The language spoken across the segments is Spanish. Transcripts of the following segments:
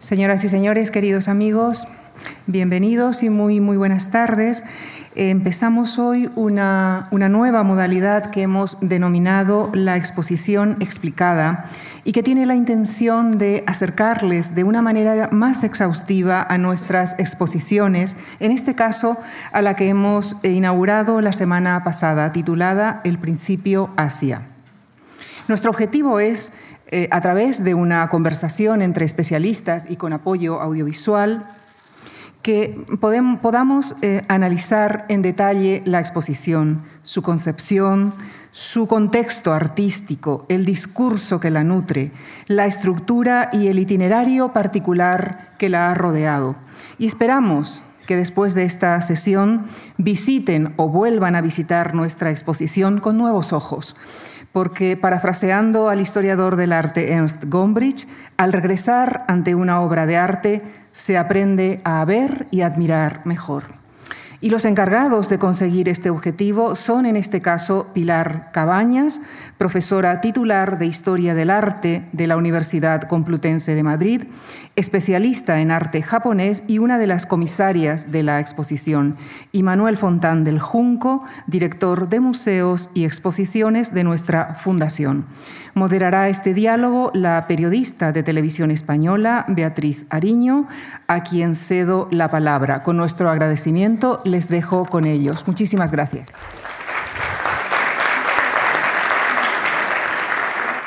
Señoras y señores, queridos amigos, bienvenidos y muy, muy buenas tardes. Empezamos hoy una, una, nueva modalidad que hemos denominado la exposición explicada y que tiene la intención de acercarles de una manera más exhaustiva a nuestras exposiciones, en este caso a la que hemos inaugurado la semana pasada, titulada El principio Asia. Nuestro objetivo es eh, a través de una conversación entre especialistas y con apoyo audiovisual, que podamos eh, analizar en detalle la exposición, su concepción, su contexto artístico, el discurso que la nutre, la estructura y el itinerario particular que la ha rodeado. Y esperamos que después de esta sesión visiten o vuelvan a visitar nuestra exposición con nuevos ojos, porque, parafraseando al historiador del arte Ernst Gombrich, al regresar ante una obra de arte se aprende a ver y admirar mejor. Y los encargados de conseguir este objetivo son, en este caso, Pilar Cabañas, profesora titular de Historia del Arte de la Universidad Complutense de Madrid, especialista en arte japonés y una de las comisarias de la exposición, y Manuel Fontán del Junco, director de museos y exposiciones de nuestra fundación. Moderará este diálogo la periodista de televisión española Beatriz Ariño, a quien cedo la palabra. Con nuestro agradecimiento les dejo con ellos. Muchísimas gracias.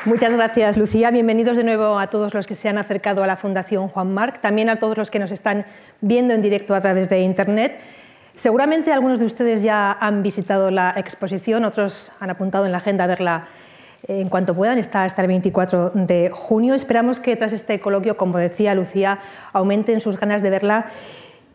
Muchas gracias, Lucía. Bienvenidos de nuevo a todos los que se han acercado a la Fundación Juan Marc, también a todos los que nos están viendo en directo a través de Internet. Seguramente algunos de ustedes ya han visitado la exposición, otros han apuntado en la agenda a verla en cuanto puedan, está hasta el 24 de junio. Esperamos que tras este coloquio, como decía Lucía, aumenten sus ganas de verla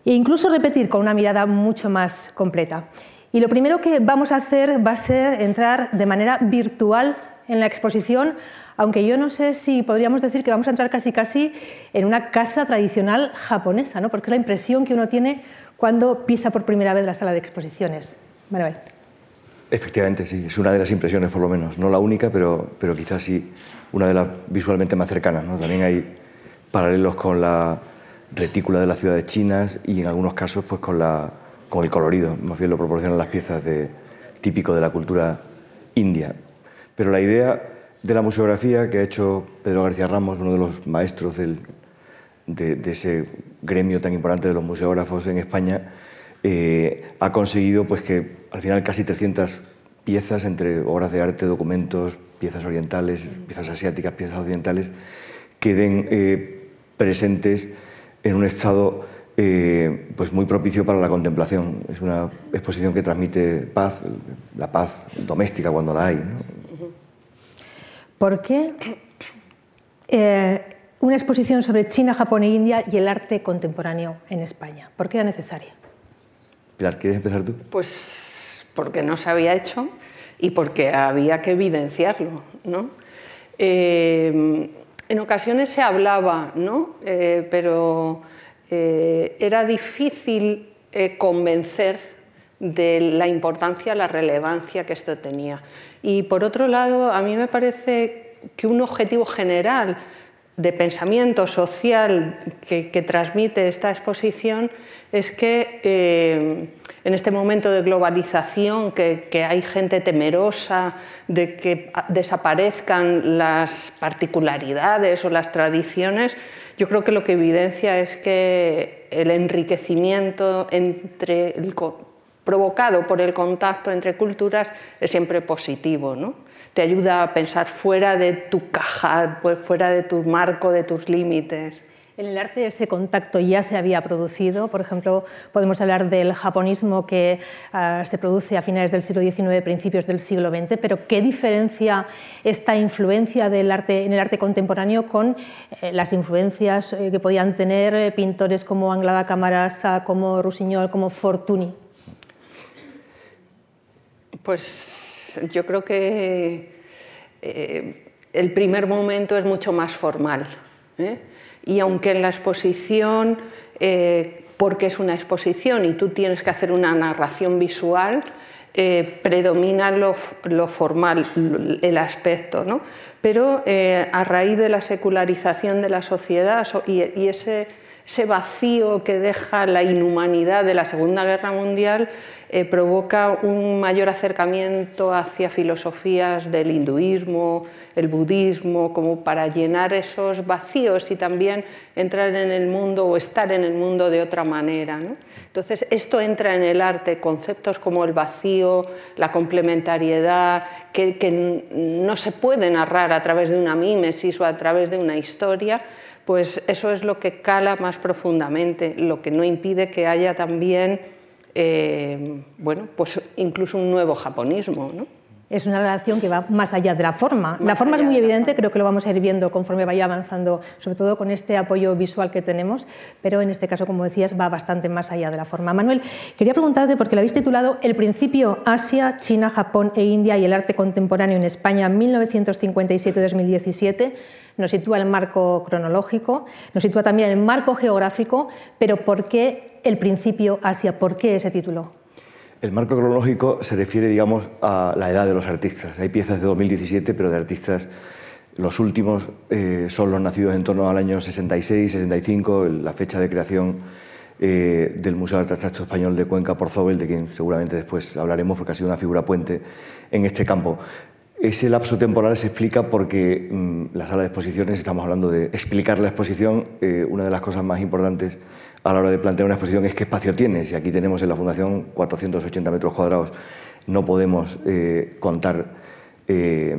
e incluso repetir con una mirada mucho más completa. Y lo primero que vamos a hacer va a ser entrar de manera virtual en la exposición, aunque yo no sé si podríamos decir que vamos a entrar casi casi en una casa tradicional japonesa, ¿no? porque es la impresión que uno tiene cuando pisa por primera vez la sala de exposiciones. Manuel. Efectivamente, sí, es una de las impresiones por lo menos, no la única, pero, pero quizás sí una de las visualmente más cercanas. También hay paralelos con la retícula de las ciudades chinas y en algunos casos pues con, la, con el colorido, más bien lo proporcionan las piezas de, típico de la cultura india. Pero la idea de la museografía que ha hecho Pedro García Ramos, uno de los maestros del, de, ese gremio tan importante de los museógrafos en España, eh, ha conseguido pues, que al final casi 300 piezas entre obras de arte, documentos, piezas orientales, piezas asiáticas, piezas occidentales, queden eh, presentes en un estado eh, pues muy propicio para la contemplación. Es una exposición que transmite paz, la paz doméstica cuando la hay. ¿Por qué una exposición sobre China, Japón e India y el arte contemporáneo en España? ¿Por qué era necesaria? Pilar, ¿quieres empezar tú? Pues porque no se había hecho y porque había que evidenciarlo. ¿no? Eh, en ocasiones se hablaba, ¿no? Eh, pero eh, era difícil convencer de la importancia, la relevancia que esto tenía. Y por otro lado, a mí me parece que un objetivo general de pensamiento social que, transmite esta exposición es que eh, en este momento de globalización, que, hay gente temerosa de que desaparezcan las particularidades o las tradiciones, yo creo que lo que evidencia es que el enriquecimiento entre provocado por el contacto entre culturas es siempre positivo. ¿no? te ayuda a pensar fuera de tu caja, pues, fuera de tu marco, de tus límites. En el arte ese contacto ya se había producido, por ejemplo, podemos hablar del japonismo que ah, se produce a finales del siglo XIX, principios del siglo XX, pero ¿qué diferencia esta influencia en el arte contemporáneo con eh, las influencias eh, que podían tener eh, pintores como Anglada Camarasa, como Rusiñol, como Fortuny? Pues yo creo que eh, el primer momento es mucho más formal. ¿eh? Y aunque en la exposición, eh, porque es una exposición y tú tienes que hacer una narración visual, predomina lo, formal, el aspecto, ¿no? pero a raíz de la secularización de la sociedad y, ese, vacío que deja la inhumanidad de la Segunda Guerra Mundial, eh, provoca un mayor acercamiento hacia filosofías del hinduismo, el budismo, como para llenar esos vacíos y también entrar en el mundo o estar en el mundo de otra manera. Entonces, esto entra en el arte, conceptos como el vacío, la complementariedad, que, que no se puede narrar a través de una mímesis o a través de una historia, pues eso es lo que cala más profundamente, lo que no impide que haya también eh, bueno, pues incluso un nuevo japonismo. ¿no? Es una relación que va más allá de la forma. la forma es muy evidente, creo que lo vamos a ir viendo conforme vaya avanzando, sobre todo con este apoyo visual que tenemos, pero en este caso, como decías, va bastante más allá de la forma. Manuel, quería preguntarte, porque lo habéis titulado El principio Asia, China, Japón e India y el arte contemporáneo en España 1957-2017 nos sitúa el marco cronológico, nos sitúa también el marco geográfico, pero ¿por qué el principio Asia? ¿Por qué ese título? El marco cronológico se refiere, digamos, a la edad de los artistas. Hay piezas de 2017, pero de artistas, los últimos eh, son los nacidos en torno al año 66, 65, la fecha de creación eh, del Museo de Arte Abstracto Español de Cuenca por Zobel, de quien seguramente después hablaremos porque ha sido una figura puente en este campo. Ese lapso temporal se explica porque mm, la sala de exposiciones, estamos hablando de explicar la exposición, eh, una de las cosas más importantes a la hora de plantear una exposición es qué espacio tienes. Y aquí tenemos en la Fundación 480 metros cuadrados. No podemos eh, contar eh,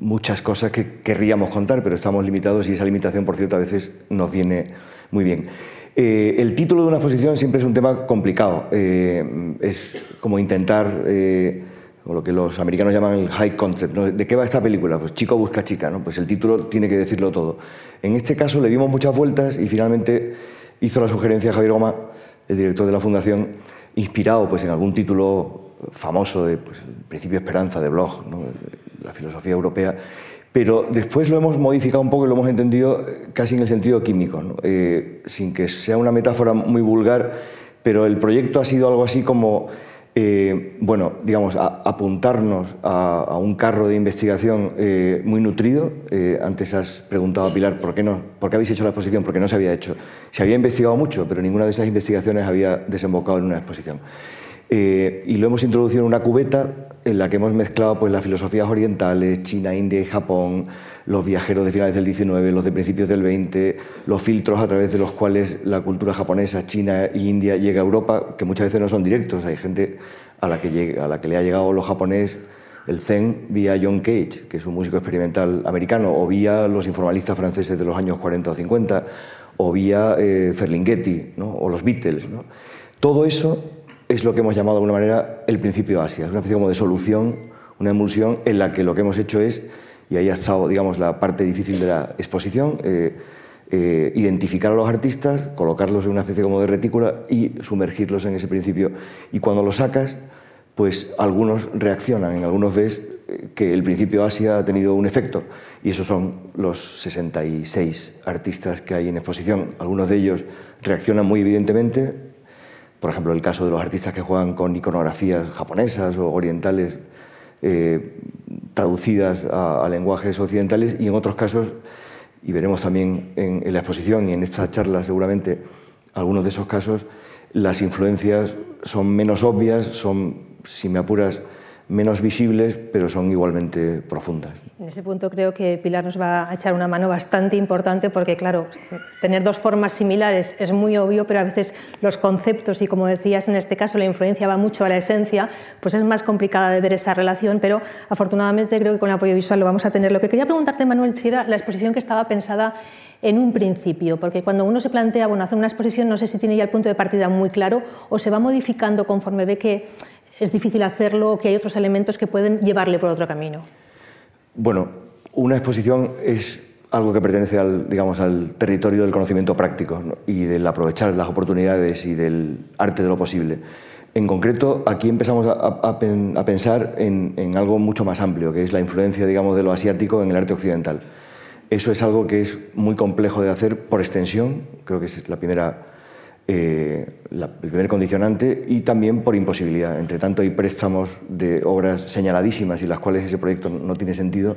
muchas cosas que querríamos contar, pero estamos limitados y esa limitación, por cierto, a veces nos viene muy bien. el título de una exposición siempre es un tema complicado. es como intentar o lo que los americanos llaman el high concept. ¿De qué va esta película? Pues chico busca chica, ¿no? pues el título tiene que decirlo todo. En este caso le dimos muchas vueltas y finalmente hizo la sugerencia Javier Goma, el director de la Fundación, inspirado pues, en algún título famoso de pues, principio esperanza de Bloch, la filosofía europea, pero después lo hemos modificado un poco y lo hemos entendido casi en el sentido químico, eh, sin que sea una metáfora muy vulgar, pero el proyecto ha sido algo así como eh, bueno, digamos, apuntarnos a, un carro de investigación eh, muy nutrido. Eh, antes has preguntado a Pilar por qué, no, por qué habéis hecho la exposición, porque no se había hecho. Se había investigado mucho, pero ninguna de esas investigaciones había desembocado en una exposición. y lo hemos introducido en una cubeta en la que hemos mezclado pues, las filosofías orientales, China, India y Japón, los viajeros de finales del 19, los de principios del 20, los filtros a través de los cuales la cultura japonesa, China e India llega a Europa, que muchas veces no son directos. Hay gente a la que, a la que le ha llegado lo japonés, el Zen, vía John Cage, que es un músico experimental americano, o vía los informalistas franceses de los años 40 o 50, o vía eh, Ferlinghetti, o los Beatles. Todo eso es lo que hemos llamado de alguna manera el principio Asia. Es una especie como de solución, una emulsión en la que lo que hemos hecho es y ahí ha estado, digamos, la parte difícil de la exposición, eh, eh, identificar a los artistas, colocarlos en una especie como de retícula y sumergirlos en ese principio. Y cuando los sacas, pues algunos reaccionan, en algunos ves eh, que el principio Asia ha tenido un efecto, y esos son los 66 artistas que hay en exposición. Algunos de ellos reaccionan muy evidentemente, por ejemplo, el caso de los artistas que juegan con iconografías japonesas o orientales, traducidas a, lenguajes occidentales y en otros casos, y veremos también en, en la exposición y en esta charla seguramente algunos de esos casos, las influencias son menos obvias, son, si me apuras, menos visibles, pero son igualmente profundas. En ese punto creo que Pilar nos va a echar una mano bastante importante porque, claro, tener dos formas similares es muy obvio, pero a veces los conceptos y, como decías, en este caso la influencia va mucho a la esencia, pues es más complicada de ver esa relación, pero afortunadamente creo que con el apoyo visual lo vamos a tener. Lo que quería preguntarte, Manuel, si era la exposición que estaba pensada en un principio, porque cuando uno se plantea bueno, hacer una exposición, no sé si tiene ya el punto de partida muy claro o se va modificando conforme ve que es difícil hacerlo, que hay otros elementos que pueden llevarle por otro camino? Bueno, una exposición es algo que pertenece al, digamos, al territorio del conocimiento práctico y del aprovechar las oportunidades y del arte de lo posible. En concreto, aquí empezamos a, pensar en, en, algo mucho más amplio, que es la influencia digamos, de lo asiático en el arte occidental. Eso es algo que es muy complejo de hacer por extensión, creo que es la primera eh, el primer condicionante y también por imposibilidad. Entre tanto, hay préstamos de obras señaladísimas y las cuales ese proyecto no tiene sentido,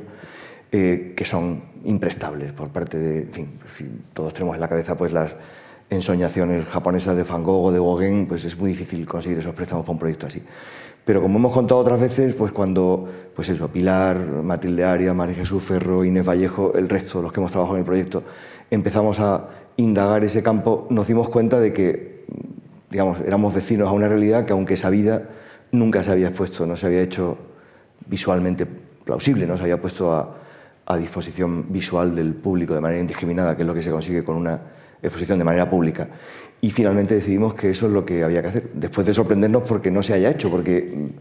eh, que son imprestables por parte de. En fin, si todos tenemos en la cabeza pues, las ensoñaciones japonesas de Van Gogh o de Gauguin, pues es muy difícil conseguir esos préstamos para un proyecto así. Pero como hemos contado otras veces, pues cuando pues eso, Pilar, Matilde Aria, María Jesús Ferro, Inés Vallejo, el resto de los que hemos trabajado en el proyecto, empezamos a indagar ese campo, nos dimos cuenta de que digamos, éramos vecinos a una realidad que aunque sabida, nunca se había expuesto, no se había hecho visualmente plausible, no se había puesto a, a disposición visual del público de manera indiscriminada, que es lo que se consigue con una exposición de manera pública. Y finalmente decidimos que eso es lo que había que hacer, después de sorprendernos porque no se haya hecho, porque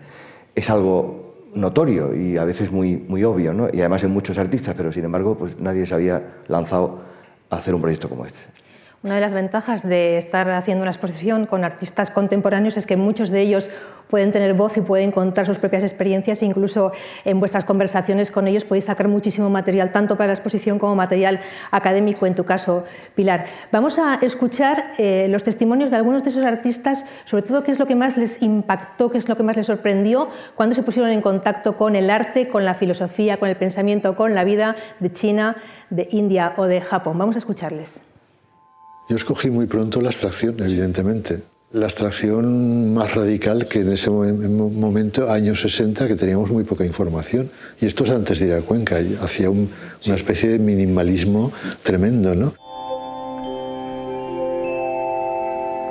es algo notorio y a veces muy, muy obvio, ¿no? y además en muchos artistas, pero sin embargo pues nadie se había lanzado hacer un proyecto como este. Una de las ventajas de estar haciendo una exposición con artistas contemporáneos es que muchos de ellos pueden tener voz y pueden contar sus propias experiencias. Incluso en vuestras conversaciones con ellos podéis sacar muchísimo material, tanto para la exposición como material académico, en tu caso, Pilar. Vamos a escuchar eh, los testimonios de algunos de esos artistas, sobre todo qué es lo que más les impactó, qué es lo que más les sorprendió cuando se pusieron en contacto con el arte, con la filosofía, con el pensamiento, con la vida de China, de India o de Japón. Vamos a escucharles. Yo escogí muy pronto la abstracción, evidentemente. La abstracción más radical que en ese momento, años 60, que teníamos muy poca información. Y esto es antes de ir a Cuenca, hacía una especie de minimalismo tremendo, ¿no?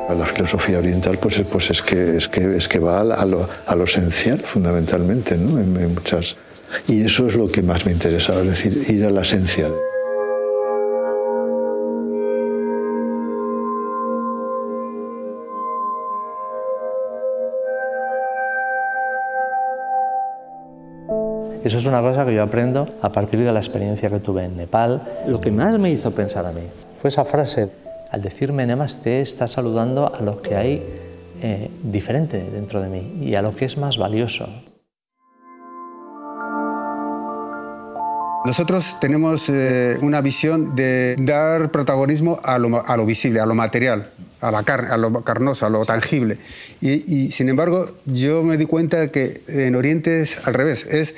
La filosofía oriental pues, pues es, que, es, que, es que va a lo, a lo esencial, fundamentalmente, ¿no? En, muchas... Y eso es lo que más me interesaba, es decir, ir a la esencia. Eso es una cosa que yo aprendo a partir de la experiencia que tuve en Nepal. Lo que más me hizo pensar a mí fue esa frase, al decirme Namaste, está saludando a lo que hay eh, diferente dentro de mí y a lo que es más valioso. Nosotros tenemos eh, una visión de dar protagonismo a lo, visible, a lo material, a, la carne, a lo carnoso, a lo tangible. Y, y, sin embargo, yo me di cuenta que en Oriente es al revés, es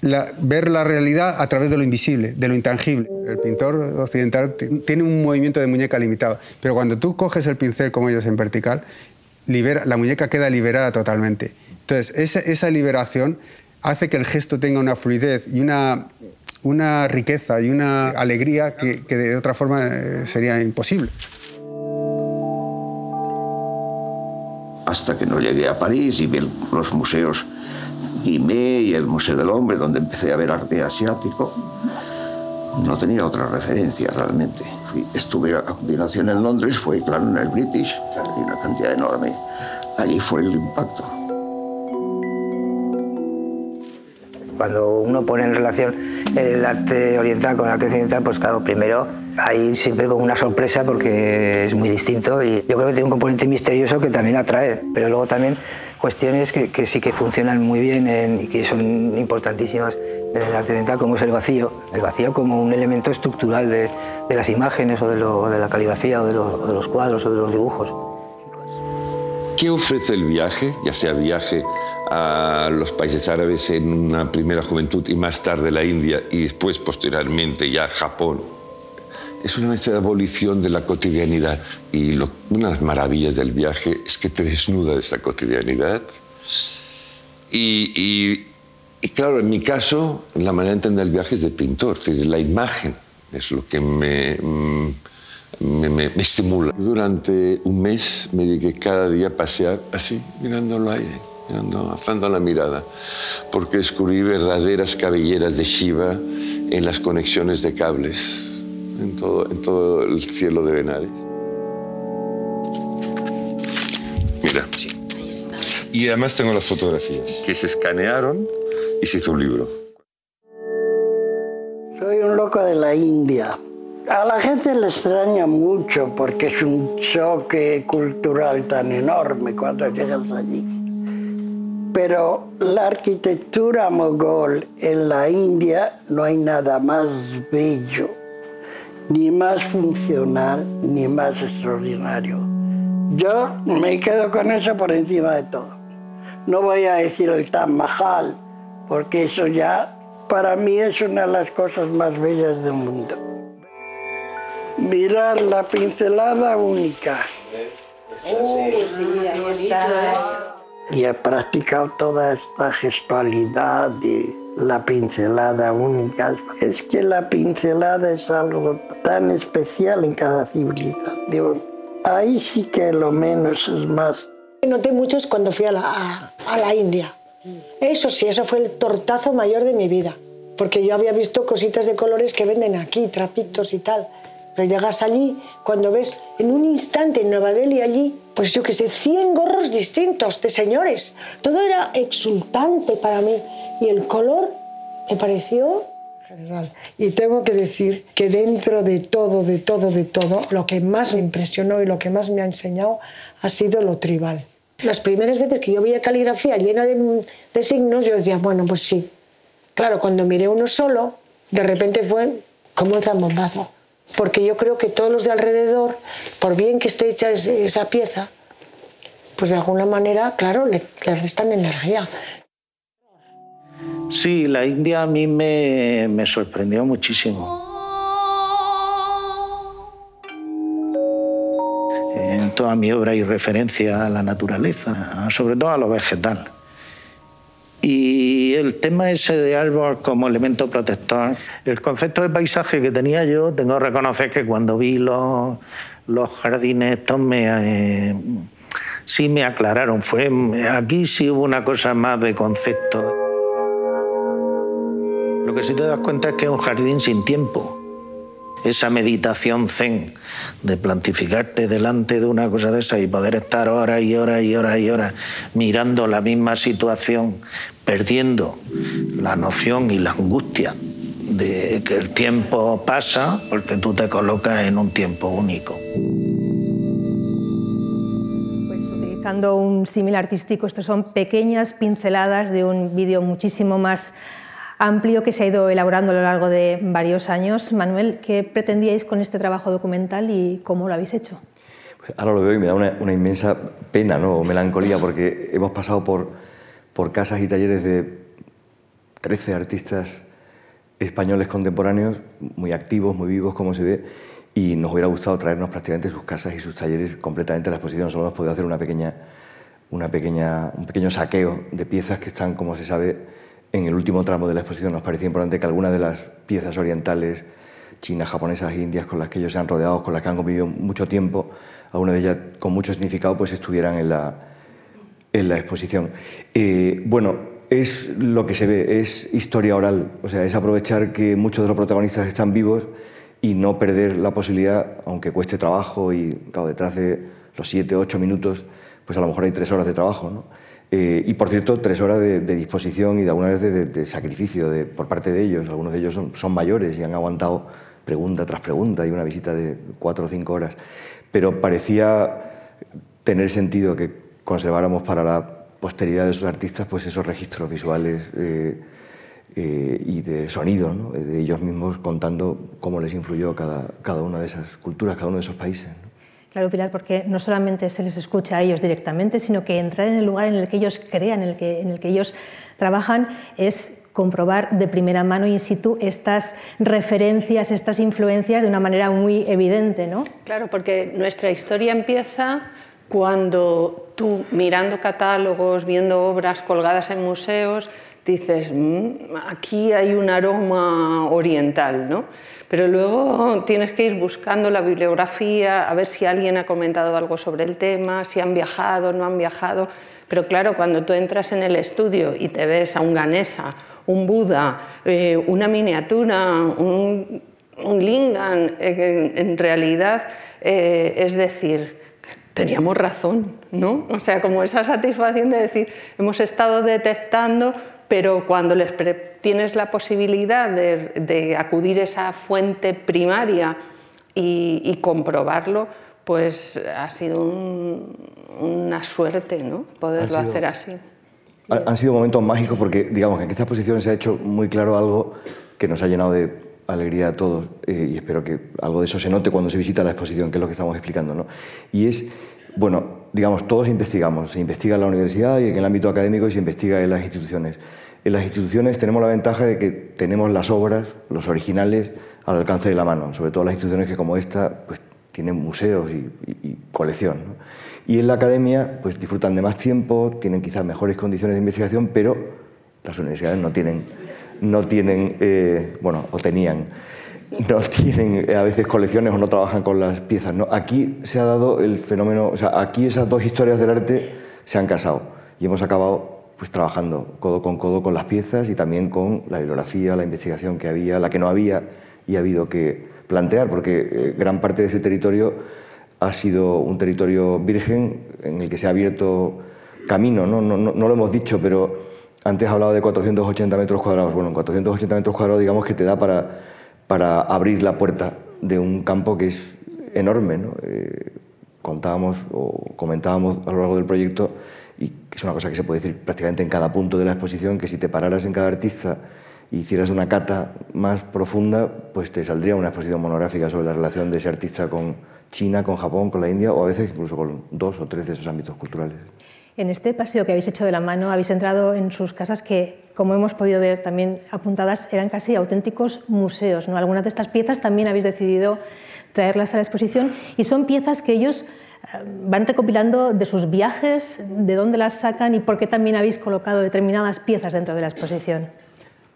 ver la realidad a través de lo invisible, de lo intangible. El pintor occidental tiene un movimiento de muñeca limitado, pero cuando tú coges el pincel como ellos en vertical, la muñeca queda liberada totalmente. Entonces, esa, liberación hace que el gesto tenga una fluidez y una, riqueza y una alegría que, que de otra forma eh, sería imposible. Hasta que no llegué a París y vi los museos IME y el Museo del Hombre, donde empecé a ver arte asiático, no tenía otra referencia realmente. estuve a continuación en Londres, fue claro en el British, hay una cantidad enorme. Allí fue el impacto. Cuando uno pone en relación el arte oriental con el arte occidental, pues claro, primero hay siempre como una sorpresa porque es muy distinto y yo creo que tiene un componente misterioso que también atrae, pero luego también cuestiones que, que sí que funcionan muy bien y que son importantísimas en el arte oriental, como es el vacío. El vacío como un elemento estructural de, de las imágenes o de, lo, de, la caligrafía o de, o de los cuadros o de los dibujos. ¿Qué ofrece el viaje, ya sea viaje a los países árabes en una primera juventud y más tarde la India y después posteriormente ya Japón es una de abolición de la cotidianidad. Y una de las maravillas del viaje es que te desnuda de esa cotidianidad. Y, claro, en mi caso, la manera de entender el viaje es de pintor, es decir, la imagen es lo que me, mm, me, me, estimula. Durante un mes me dediqué cada día a pasear así, mirando el aire, mirando, alzando la mirada, porque descubrí verdaderas cabelleras de Shiva en las conexiones de cables en todo, en todo el cielo de Benares. Mira. Sí. Y además tengo las fotografías que se escanearon y se hizo un libro. Soy un loco de la India. A la gente le extraña mucho porque es un choque cultural tan enorme cuando llegas allí. Pero la arquitectura mogol en la India no hay nada más bello ni más funcional ni más extraordinario. Yo me quedo con eso por encima de todo. No voy a decir el Taj Mahal, porque eso ya para mí es una de las cosas más bellas del mundo. Mirar la pincelada única. Y he practicado toda esta gestualidad de la pincelada única. Es que la pincelada es algo tan especial en cada civilización. Ahí sí que lo menos es más. Noté mucho cuando fui a la, a la India. Eso sí, eso fue el tortazo mayor de mi vida. Porque yo había visto cositas de colores que venden aquí, trapitos y tal. Pero llegas allí, cuando ves en un instante en Nueva Delhi allí, pues yo qué sé, 100 gorros distintos de señores. Todo era exultante para mí. Y el color me pareció general. Y tengo que decir que dentro de todo, de todo, de todo, lo que más me impresionó y lo que más me ha enseñado ha sido lo tribal. Las primeras veces que yo veía caligrafía llena de, signos, yo decía, bueno, pues sí. Claro, cuando miré uno solo, de repente fue como un zambombazo. Porque yo creo que todos los de alrededor, por bien que esté hecha esa pieza, pues de alguna manera, claro, le, le restan energía. Sí, la India a mí me, me sorprendió muchísimo. En toda mi obra hay referencia a la naturaleza, sobre todo a lo vegetal. Y el tema ese de árbol como elemento protector, el concepto de paisaje que tenía yo, tengo que reconocer que cuando vi los, los jardines estos me, eh, sí me aclararon. Fue, aquí sí hubo una cosa más de concepto. Lo que sí te das cuenta es que es un jardín sin tiempo. Esa meditación zen de plantificarte delante de una cosa de esa y poder estar horas y horas y horas y horas mirando la misma situación, perdiendo la noción y la angustia de que el tiempo pasa porque tú te colocas en un tiempo único. Pues utilizando un símil artístico, estos son pequeñas pinceladas de un vídeo muchísimo más amplio que se ha ido elaborando a lo largo de varios años. Manuel, ¿qué pretendíais con este trabajo documental y cómo lo habéis hecho? Pues ahora lo veo y me da una, una, inmensa pena ¿no? o melancolía porque hemos pasado por, por casas y talleres de 13 artistas españoles contemporáneos, muy activos, muy vivos, como se ve, y nos hubiera gustado traernos prácticamente sus casas y sus talleres completamente a la exposición. Solo hemos podido hacer una pequeña, una pequeña, un pequeño saqueo de piezas que están, como se sabe, en el último tramo de la exposición nos parecía importante que algunas de las piezas orientales, chinas, japonesas indias con las que ellos se han rodeado, con las que han convivido mucho tiempo, algunas de ellas con mucho significado, pues estuvieran en la, en la exposición. Eh, bueno, es lo que se ve, es historia oral, o sea, es aprovechar que muchos de los protagonistas están vivos y no perder la posibilidad, aunque cueste trabajo y, claro, detrás de los siete, ocho minutos, pues a lo mejor hay tres horas de trabajo, ¿no? Eh, y por cierto, tres horas de, de, disposición y de alguna vez de, de sacrificio por parte de ellos. Algunos de ellos son, son, mayores y han aguantado pregunta tras pregunta y una visita de cuatro o cinco horas. Pero parecía tener sentido que conserváramos para la posteridad de esos artistas pues esos registros visuales eh, eh, y de sonido, ¿no? de ellos mismos contando cómo les influyó cada, cada una de esas culturas, cada uno de esos países. ¿no? Claro, Pilar, porque no solamente se les escucha a ellos directamente, sino que entrar en el lugar en el que ellos crean, en el que, en el que ellos trabajan, es comprobar de primera mano in situ estas referencias, estas influencias de una manera muy evidente, ¿no? Claro, porque nuestra historia empieza cuando tú, mirando catálogos, viendo obras colgadas en museos, dices, mmm, aquí hay un aroma oriental, ¿no? Pero luego tienes que ir buscando la bibliografía, a ver si alguien ha comentado algo sobre el tema, si han viajado, no han viajado. Pero claro, cuando tú entras en el estudio y te ves a un Ganesa, un Buda, eh, una miniatura, un, un lingam, eh, en realidad eh, es decir, teníamos razón, ¿no? O sea, como esa satisfacción de decir, hemos estado detectando pero cuando les tienes la posibilidad de, de, acudir a esa fuente primaria y, y comprobarlo, pues ha sido un, una suerte ¿no? poderlo sido, hacer así. Sí. Han sido momentos mágicos porque, digamos, en esta exposición se ha hecho muy claro algo que nos ha llenado de alegría a todos eh, y espero que algo de eso se note cuando se visita la exposición, que es lo que estamos explicando. ¿no? Y es Bueno, digamos, todos investigamos. Se investiga en la universidad y en el ámbito académico y se investiga en las instituciones. En las instituciones tenemos la ventaja de que tenemos las obras, los originales, al alcance de la mano, sobre todo las instituciones que como esta pues, tienen museos y, colección. Y en la academia pues, disfrutan de más tiempo, tienen quizás mejores condiciones de investigación, pero las universidades no tienen, no tienen eh, bueno, o tenían no tienen eh, a veces colecciones o no trabajan con las piezas. ¿no? Aquí se ha dado el fenómeno, o sea, aquí esas dos historias del arte se han casado y hemos acabado pues trabajando codo con codo con las piezas y también con la bibliografía, la investigación que había, la que no había y ha habido que plantear, porque eh, gran parte de ese territorio ha sido un territorio virgen en el que se ha abierto camino, ¿no? No, no, lo hemos dicho, pero antes he hablado de 480 metros cuadrados. Bueno, en 480 metros cuadrados digamos que te da para para abrir la puerta de un campo que es enorme. ¿no? Eh, contábamos o comentábamos a lo largo del proyecto, y es una cosa que se puede decir prácticamente en cada punto de la exposición, que si te pararas en cada artista y hicieras una cata más profunda, pues te saldría una exposición monográfica sobre la relación de ese artista con China, con Japón, con la India, o a veces incluso con dos o tres de esos ámbitos culturales. En este paseo que habéis hecho de la mano, habéis entrado en sus casas que, como hemos podido ver también apuntadas, eran casi auténticos museos. ¿no? Algunas de estas piezas también habéis decidido traerlas a la exposición y son piezas que ellos eh, van recopilando de sus viajes, de dónde las sacan y por qué también habéis colocado determinadas piezas dentro de la exposición.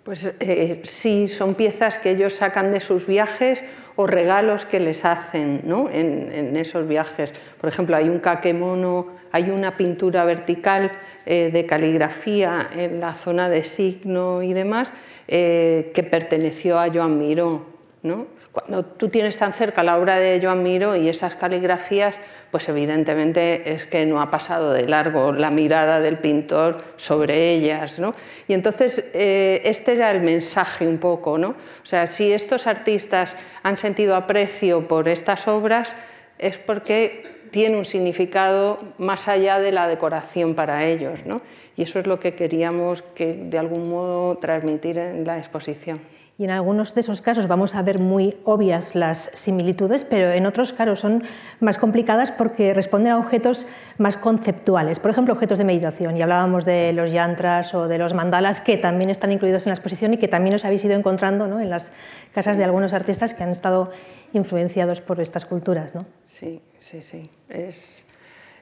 Pues eh, sí, son piezas que ellos sacan de sus viajes o regalos que les hacen ¿no? en, esos viajes. Por ejemplo, hay un kakemono, hay una pintura vertical eh, de caligrafía en la zona de signo y demás eh, que perteneció a Joan Miró. ¿no? Cuando tú tienes tan cerca la obra de Joan Miró y esas caligrafías, pues evidentemente es que no ha pasado de largo la mirada del pintor sobre ellas. ¿no? Y entonces eh, este era el mensaje un poco. ¿no? O sea, si estos artistas han sentido aprecio por estas obras, es porque tiene un significado más allá de la decoración para ellos. ¿no? Y eso es lo que queríamos que, de algún modo transmitir en la exposición. Y en algunos de esos casos vamos a ver muy obvias las similitudes, pero en otros casos son más complicadas porque responden a objetos más conceptuales, por ejemplo, objetos de meditación. Y hablábamos de los yantras o de los mandalas que también están incluidos en la exposición y que también os habéis ido encontrando ¿no? en las casas de algunos artistas que han estado influenciados por estas culturas. ¿no? Sí, sí, sí. Es,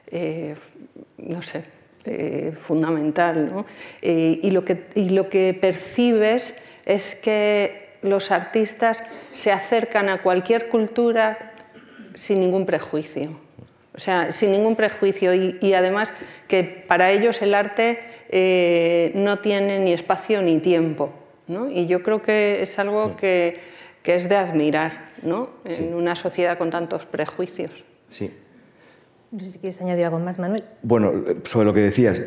eh, no sé, eh, fundamental. ¿no? Eh, y, lo que, y lo que percibes es que los artistas se acercan a cualquier cultura sin ningún prejuicio. O sea, sin ningún prejuicio y, además que para ellos el arte eh, no tiene ni espacio ni tiempo. Y yo creo que es algo que, es de admirar ¿no? en una sociedad con tantos prejuicios. Sí. No sé si quieres añadir algo más, Manuel. Bueno, sobre lo que decías,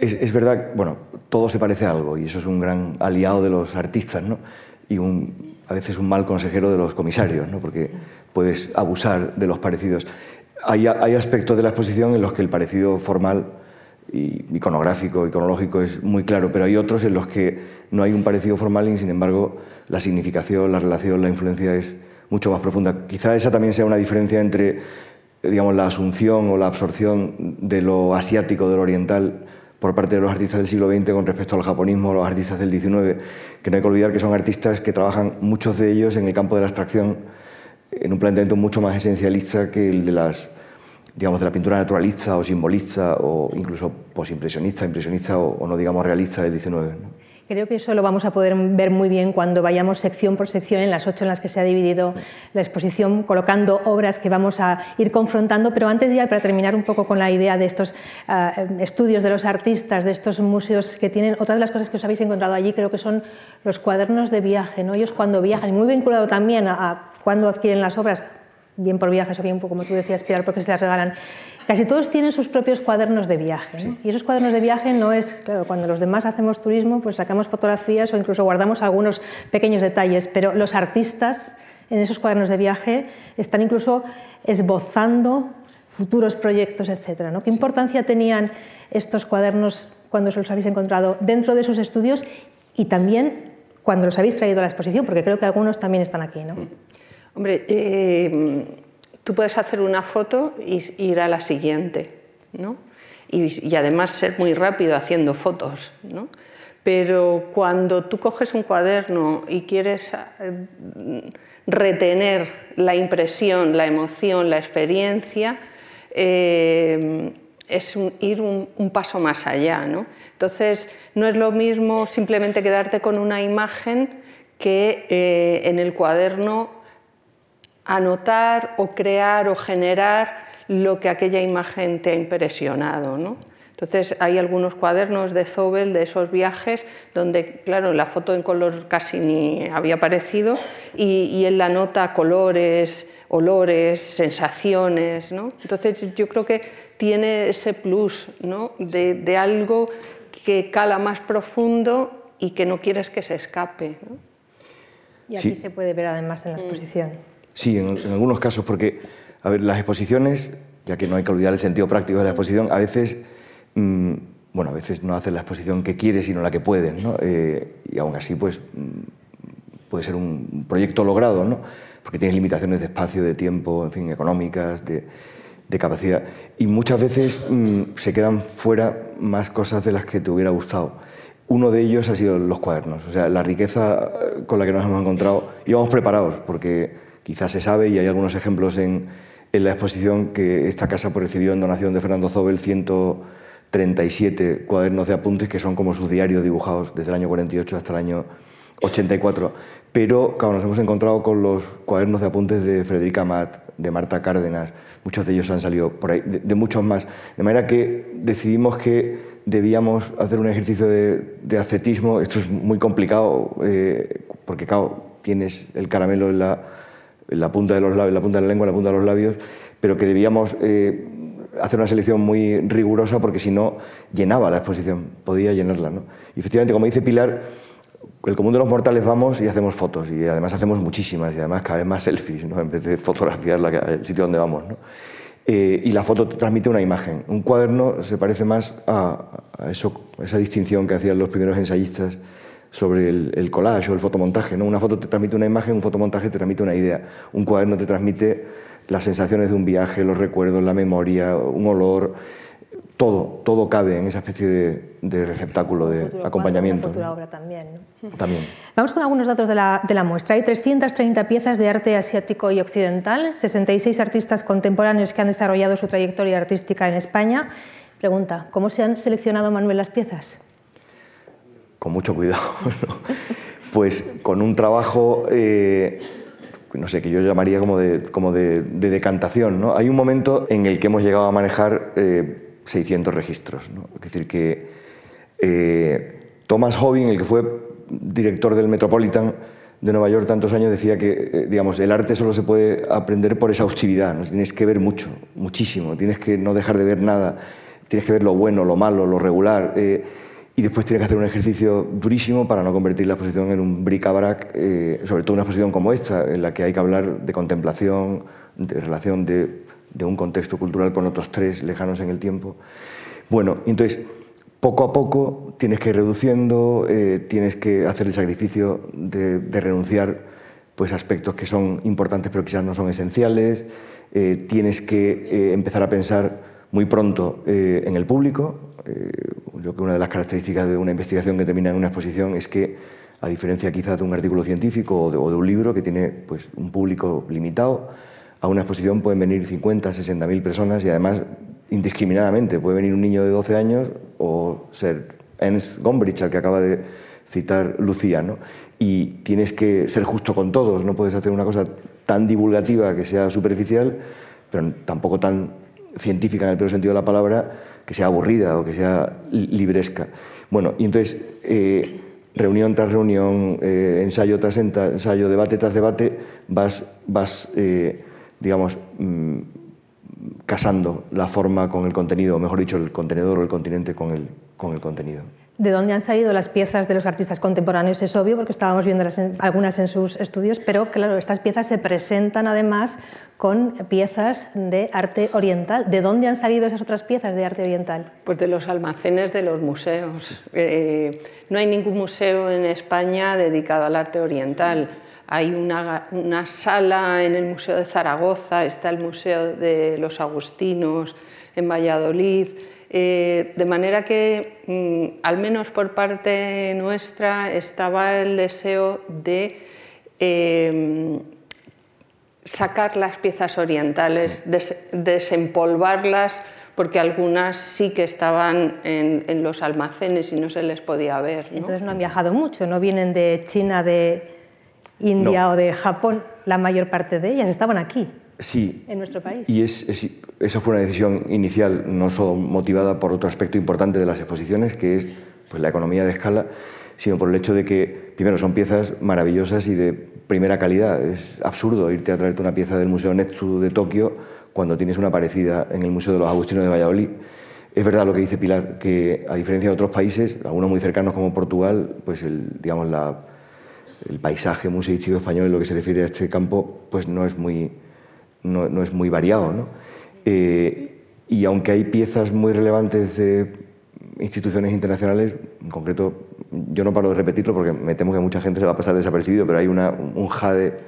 es, verdad, bueno, todo se parece a algo y eso es un gran aliado de los artistas, ¿no? Y a veces un mal consejero de los comisarios, ¿no? Porque puedes abusar de los parecidos. Hay, hay aspectos de la exposición en los que el parecido formal y iconográfico, iconológico es muy claro, pero hay otros en los que no hay un parecido formal y sin embargo la significación, la relación, la influencia es mucho más profunda. Quizá esa también sea una diferencia entre digamos, la asunción o la absorción de lo asiático, de lo oriental, por parte de los artistas del siglo XX con respecto al japonismo, los artistas del XIX, que no hay que olvidar que son artistas que trabajan, muchos de ellos, en el campo de la abstracción, en un planteamiento mucho más esencialista que el de las digamos, de la pintura naturalista o simbolista o incluso posimpresionista, impresionista o, o no digamos realista del XIX. Creo que eso lo vamos a poder ver muy bien cuando vayamos sección por sección en las ocho en las que se ha dividido la exposición, colocando obras que vamos a ir confrontando. Pero antes ya, para terminar un poco con la idea de estos ah, estudios de los artistas, de estos museos que tienen, otra de las cosas que os habéis encontrado allí creo que son los cuadernos de viaje. ¿no? Ellos cuando viajan, y muy vinculado también a cuando adquieren las obras, bien por viajes o bien, como tú decías, Pilar, porque se las regalan. Casi todos tienen sus propios cuadernos de viaje. Y esos cuadernos de viaje no es, claro, cuando los demás hacemos turismo, pues sacamos fotografías o incluso guardamos algunos pequeños detalles, pero los artistas en esos cuadernos de viaje están incluso esbozando futuros proyectos, etc. ¿no? ¿Qué importancia tenían estos cuadernos cuando se los habéis encontrado dentro de sus estudios y también cuando los habéis traído a la exposición? Porque creo que algunos también están aquí. ¿no? Hombre, eh, tú puedes hacer una foto y ir a la siguiente, ¿no? y, además ser muy rápido haciendo fotos. ¿no? Pero cuando tú coges un cuaderno y quieres eh, retener la impresión, la emoción, la experiencia, eh, es ir un, paso más allá. ¿no? Entonces, no es lo mismo simplemente quedarte con una imagen que eh, en el cuaderno anotar o crear o generar lo que aquella imagen te ha impresionado. ¿no? Entonces hay algunos cuadernos de Zobel de esos viajes donde, claro, la foto en color casi ni había aparecido y, y en la nota colores, olores, sensaciones. ¿no? Entonces yo creo que tiene ese plus ¿no? de, de, algo que cala más profundo y que no quieres que se escape. Y aquí se puede ver además en la exposición. Sí, en, en algunos casos, porque a ver, las exposiciones, ya que no hay que olvidar el sentido práctico de la exposición, a veces, mm, bueno, a veces no haces la exposición que quieres, sino la que puedes, ¿no? Eh, y aún así, pues, mm, puede ser un proyecto logrado, ¿no? Porque tienes limitaciones de espacio, de tiempo, en fin, económicas, de, de capacidad. Y muchas veces mm, se quedan fuera más cosas de las que te hubiera gustado. Uno de ellos ha sido los cuadernos, o sea, la riqueza eh, con la que nos hemos encontrado. Íbamos preparados, porque quizás se sabe, y hay algunos ejemplos en, en la exposición, que esta casa recibió en donación de Fernando Zobel 137 cuadernos de apuntes, que son como sus diarios dibujados desde el año 48 hasta el año 84. Pero, claro, nos hemos encontrado con los cuadernos de apuntes de Federica Matt, de Marta Cárdenas, muchos de ellos han salido por ahí, de, muchos más. De manera que decidimos que debíamos hacer un ejercicio de, de ascetismo. Esto es muy complicado, eh, porque, claro, tienes el caramelo en la la punta de la la lengua, la punta de los labios, pero que debíamos eh, hacer una selección muy rigurosa porque si no llenaba la exposición, podía llenarla. ¿no? Y efectivamente, como dice Pilar, el común de los mortales vamos y hacemos fotos y además hacemos muchísimas y además cada vez más selfies, ¿no? en vez de fotografiar el sitio donde vamos. ¿no? Eh, y la foto transmite una imagen. Un cuaderno se parece más a, eso, a esa distinción que hacían los primeros ensayistas sobre el, collage o el fotomontaje. ¿no? Una foto te transmite una imagen, un fotomontaje te transmite una idea. Un cuaderno te transmite las sensaciones de un viaje, los recuerdos, la memoria, un olor. Todo, todo cabe en esa especie de, receptáculo, de acompañamiento. Cuadro, obra también, también. Vamos con algunos datos de la, de la muestra. Hay 330 piezas de arte asiático y occidental, 66 artistas contemporáneos que han desarrollado su trayectoria artística en España. Pregunta, ¿cómo se han seleccionado, Manuel, las piezas? Con mucho cuidado, pues con un trabajo, eh, no sé, que yo llamaría como de, decantación. ¿no? Hay un momento en el que hemos llegado a manejar 600 eh, registros. ¿no? Es decir, que eh, Thomas Hobbing, el que fue director del Metropolitan de Nueva York tantos años, decía que digamos, el arte solo se puede aprender por exhaustividad. ¿no? Tienes que ver mucho, muchísimo. Tienes que no dejar de ver nada. Tienes que ver lo bueno, lo malo, lo regular y después tiene que hacer un ejercicio durísimo para no convertir la exposición en un bric-a-brac, eh, sobre todo una exposición como esta, en la que hay que hablar de contemplación, de relación de, un contexto cultural con otros tres lejanos en el tiempo. Bueno, entonces, poco a poco tienes que ir reduciendo, eh, tienes que hacer el sacrificio de, renunciar pues, aspectos que son importantes pero quizás no son esenciales, eh, tienes que empezar a pensar muy pronto en el público, yo creo que una de las características de una investigación que termina en una exposición es que, a diferencia quizás de un artículo científico o de, un libro que tiene pues, un público limitado, a una exposición pueden venir 50, 60 mil personas y además indiscriminadamente. Puede venir un niño de 12 años o ser Ernst Gombrich, al que acaba de citar Lucía. ¿no? Y tienes que ser justo con todos, no puedes hacer una cosa tan divulgativa que sea superficial, pero tampoco tan científica en el peor sentido de la palabra, que sea aburrida o que sea libresca. Bueno, y entonces, eh, reunión tras reunión, eh, ensayo tras ensayo, debate tras debate, vas, vas eh, digamos, mm, casando la forma con el contenido, o mejor dicho, el contenedor o el continente con el, con el contenido. ¿De dónde han salido las piezas de los artistas contemporáneos? Es obvio porque estábamos viendo algunas en sus estudios, pero claro, estas piezas se presentan además con piezas de arte oriental. ¿De dónde han salido esas otras piezas de arte oriental? Pues de los almacenes de los museos. Eh, no hay ningún museo en España dedicado al arte oriental. Hay una, sala en el Museo de Zaragoza, está el Museo de los Agustinos en Valladolid, eh, de manera que, mm, al menos por parte nuestra, estaba el deseo de eh, sacar las piezas orientales, desempolvarlas, porque algunas sí que estaban en, los almacenes y no se les podía ver. Entonces no han viajado mucho, no vienen de China, de India o de Japón, la mayor parte de ellas estaban aquí. Sí. En nuestro país. Y esa fue una decisión inicial, no solo motivada por otro aspecto importante de las exposiciones, que es pues, la economía de escala, sino por el hecho de que, primero, son piezas maravillosas y de primera calidad. Es absurdo irte a traerte una pieza del Museo Netsu de Tokio cuando tienes una parecida en el Museo de los Agustinos de Valladolid. Es verdad lo que dice Pilar, que a diferencia de otros países, algunos muy cercanos como Portugal, pues el, digamos, la, el paisaje museístico español en lo que se refiere a este campo pues no es muy no, es muy variado. ¿no? Eh, y aunque hay piezas muy relevantes de instituciones internacionales, en concreto, yo no paro de repetirlo porque me temo que a mucha gente le va a pasar desapercibido, pero hay una, un jade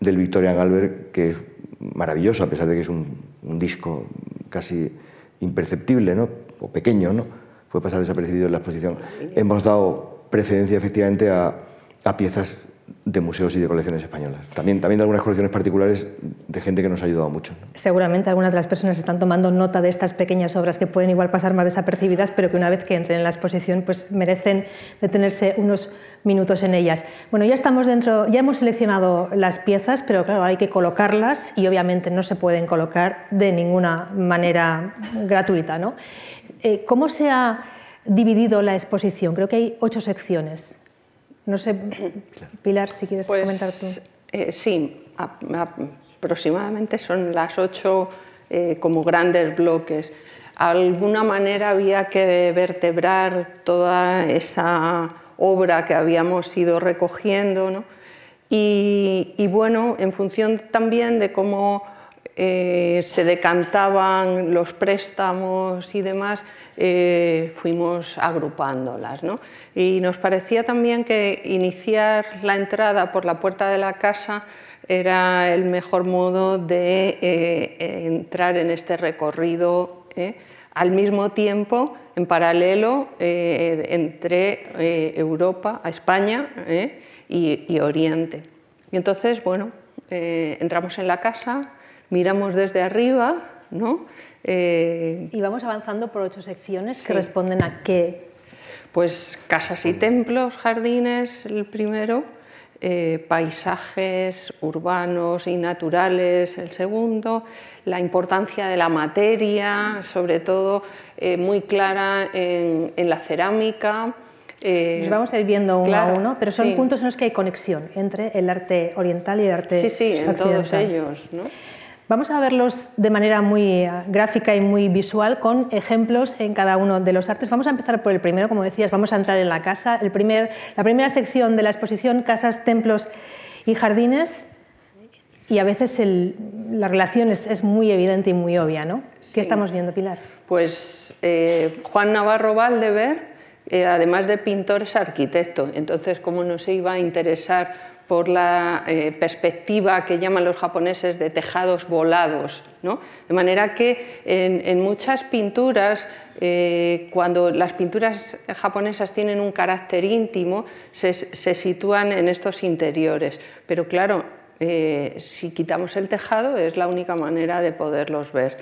del Victorian Albert que es maravilloso, a pesar de que es un, disco casi imperceptible ¿no? o pequeño, ¿no? puede pasar desapercibido en la exposición. Hemos dado precedencia efectivamente a, a piezas de museos y de colecciones españolas. También, también de algunas colecciones particulares de gente que nos ha ayudado mucho. Seguramente algunas de las personas están tomando nota de estas pequeñas obras que pueden igual pasar más desapercibidas, pero que una vez que entren en la exposición pues merecen detenerse unos minutos en ellas. Bueno, ya estamos dentro, ya hemos seleccionado las piezas, pero claro, hay que colocarlas y obviamente no se pueden colocar de ninguna manera gratuita. ¿no? Eh, ¿Cómo se ha dividido la exposición? Creo que hay ocho secciones. No sé, Pilar, si quieres pues, comentar tú. Eh, sí, aproximadamente son las ocho eh, como grandes bloques. De alguna manera había que vertebrar toda esa obra que habíamos ido recogiendo, ¿no? y, y, bueno, en función también de cómo eh, se decantaban los préstamos y demás, eh, fuimos agrupándolas. ¿no? Y nos parecía también que iniciar la entrada por la puerta de la casa era el mejor modo de eh, entrar en este recorrido al mismo tiempo, en paralelo, entre Europa, España y, y, Oriente. Y entonces, bueno, entramos en la casa, miramos desde arriba, ¿no? Eh, y vamos avanzando por ocho secciones que responden a qué. Pues casas y templos, jardines, el primero, eh, paisajes urbanos y naturales, el segundo, la importancia de la materia, sobre todo eh, muy clara en, la cerámica. Nos vamos a ir viendo uno a uno, pero son puntos en los que hay conexión entre el arte oriental y el arte Sí, sí, en todos ellos. ¿no? Vamos a verlos de manera muy eh, gráfica y muy visual con ejemplos en cada uno de los artes. Vamos a empezar por el primero, como decías, vamos a entrar en la casa. El primer, la primera sección de la exposición, casas, templos y jardines. Y a veces la relación es, muy evidente y muy obvia, ¿no? ¿Qué estamos viendo, Pilar? Pues eh, Juan Navarro Valdever, eh, además de pintor, es arquitecto. Entonces, ¿cómo no se iba a interesar por la eh, perspectiva que llaman los japoneses de tejados volados. ¿no? De manera que en, muchas pinturas, eh, cuando las pinturas japonesas tienen un carácter íntimo, se, sitúan en estos interiores. Pero claro, eh, si quitamos el tejado es la única manera de poderlos ver.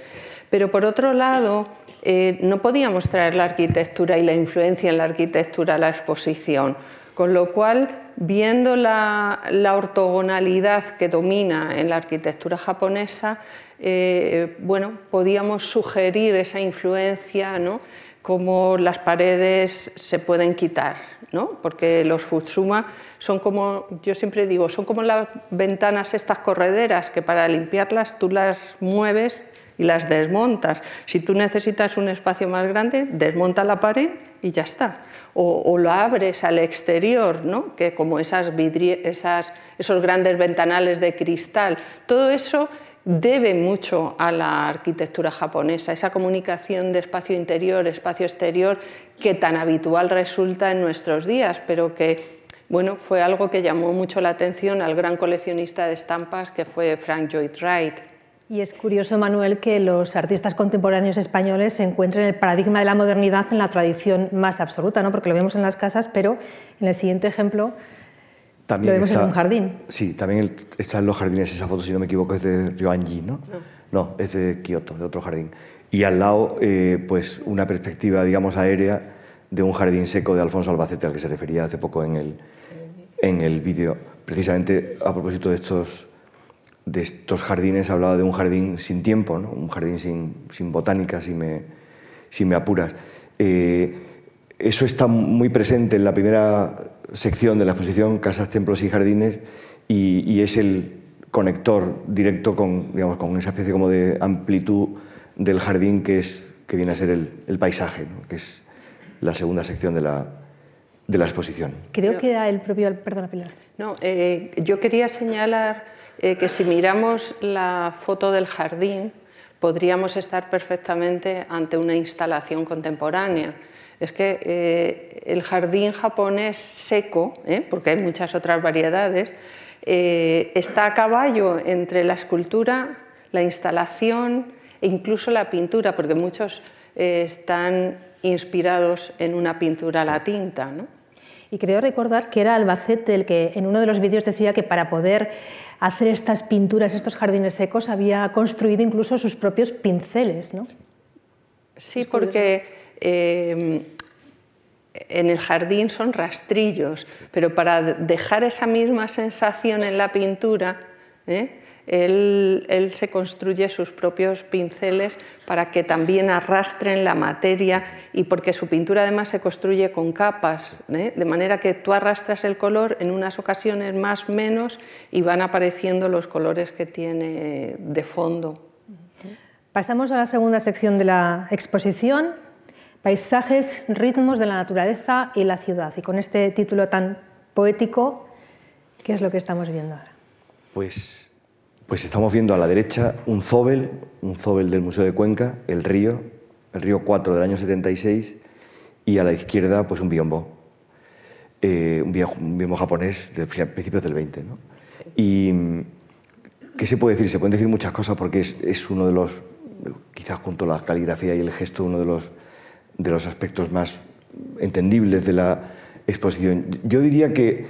Pero por otro lado, no podíamos traer la arquitectura y la influencia en la arquitectura a la exposición, con lo cual viendo la, ortogonalidad que domina en la arquitectura japonesa, eh, bueno, podíamos sugerir esa influencia, ¿no? como las paredes se pueden quitar, ¿no? porque los Futsuma son como, yo siempre digo, son como las ventanas estas correderas que para limpiarlas tú las mueves y las desmontas. Si tú necesitas un espacio más grande, desmonta la pared y ya está o, lo abres al exterior, ¿no? que como esas, esos grandes ventanales de cristal, todo eso debe mucho a la arquitectura japonesa, esa comunicación de espacio interior, espacio exterior, que tan habitual resulta en nuestros días, pero que bueno, fue algo que llamó mucho la atención al gran coleccionista de estampas que fue Frank Lloyd Wright. Y es curioso, Manuel, que los artistas contemporáneos españoles se encuentren el paradigma de la modernidad en la tradición más absoluta, ¿no? porque lo vemos en las casas, pero en el siguiente ejemplo también lo vemos está, en un jardín. Sí, también está en los jardines esa foto, si no me equivoco, es de Ryoanji, ¿no? No, es de Kioto, de otro jardín. Y al lado, eh, pues una perspectiva, digamos, aérea de un jardín seco de Alfonso Albacete, al que se refería hace poco en el, en el vídeo. Precisamente a propósito de estos, de estos jardines, hablaba de un jardín sin tiempo, ¿no? un jardín sin, sin botánica, si me, si me apuras. Eh, eso está muy presente en la primera sección de la exposición, Casas, Templos y Jardines, y, y es el conector directo con, digamos, con esa especie como de amplitud del jardín que, es, que viene a ser el, el paisaje, ¿no? que es la segunda sección de la, de la exposición. Creo que era el propio... Perdona, Pilar. No, eh, yo quería señalar eh, que si miramos la foto del jardín, podríamos estar perfectamente ante una instalación contemporánea. Es que eh, el jardín japonés seco, ¿eh? porque hay muchas otras variedades, está a caballo entre la escultura, la instalación e incluso la pintura, porque muchos están inspirados en una pintura a la tinta. Y creo recordar que era Albacete el que en uno de los vídeos decía que para poder hacer estas pinturas, estos jardines secos, había construido incluso sus propios pinceles, ¿no? Sí, porque eh, en el jardín son rastrillos, pero para dejar esa misma sensación en la pintura, ¿eh? Él, él, se construye sus propios pinceles para que también arrastren la materia y porque su pintura además se construye con capas, ¿eh? de manera que tú arrastras el color en unas ocasiones más menos y van apareciendo los colores que tiene de fondo. Pasamos a la segunda sección de la exposición, Paisajes, ritmos de la naturaleza y la ciudad. Y con este título tan poético, ¿qué es lo que estamos viendo ahora? Pues, pues estamos viendo a la derecha un zóbel, un zóbel del Museo de Cuenca, el río, el río 4 del año 76, y a la izquierda pues un biombo, eh, un, biombo, japonés de principios del 20. ¿no? Y ¿qué se puede decir? Se pueden decir muchas cosas porque es, es uno de los, quizás junto a la caligrafía y el gesto, uno de los de los aspectos más entendibles de la exposición. Yo diría que,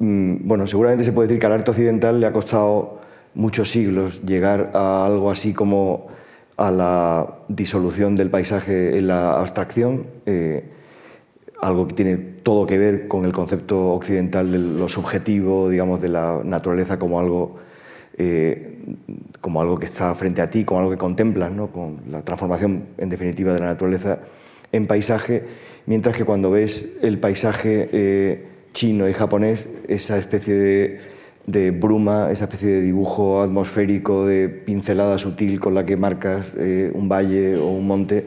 mm, bueno, seguramente se puede decir que al arte occidental le ha costado muchos siglos llegar a algo así como a la disolución del paisaje en la abstracción, eh, algo que tiene todo que ver con el concepto occidental de lo subjetivo, digamos, de la naturaleza como algo, eh, como algo que está frente a ti, como algo que contemplas, ¿no? con la transformación, en definitiva, de la naturaleza en paisaje, mientras que cuando ves el paisaje eh, chino y japonés, esa especie de, de, bruma, esa especie de dibujo atmosférico, de pincelada sutil con la que marcas eh, un valle o un monte,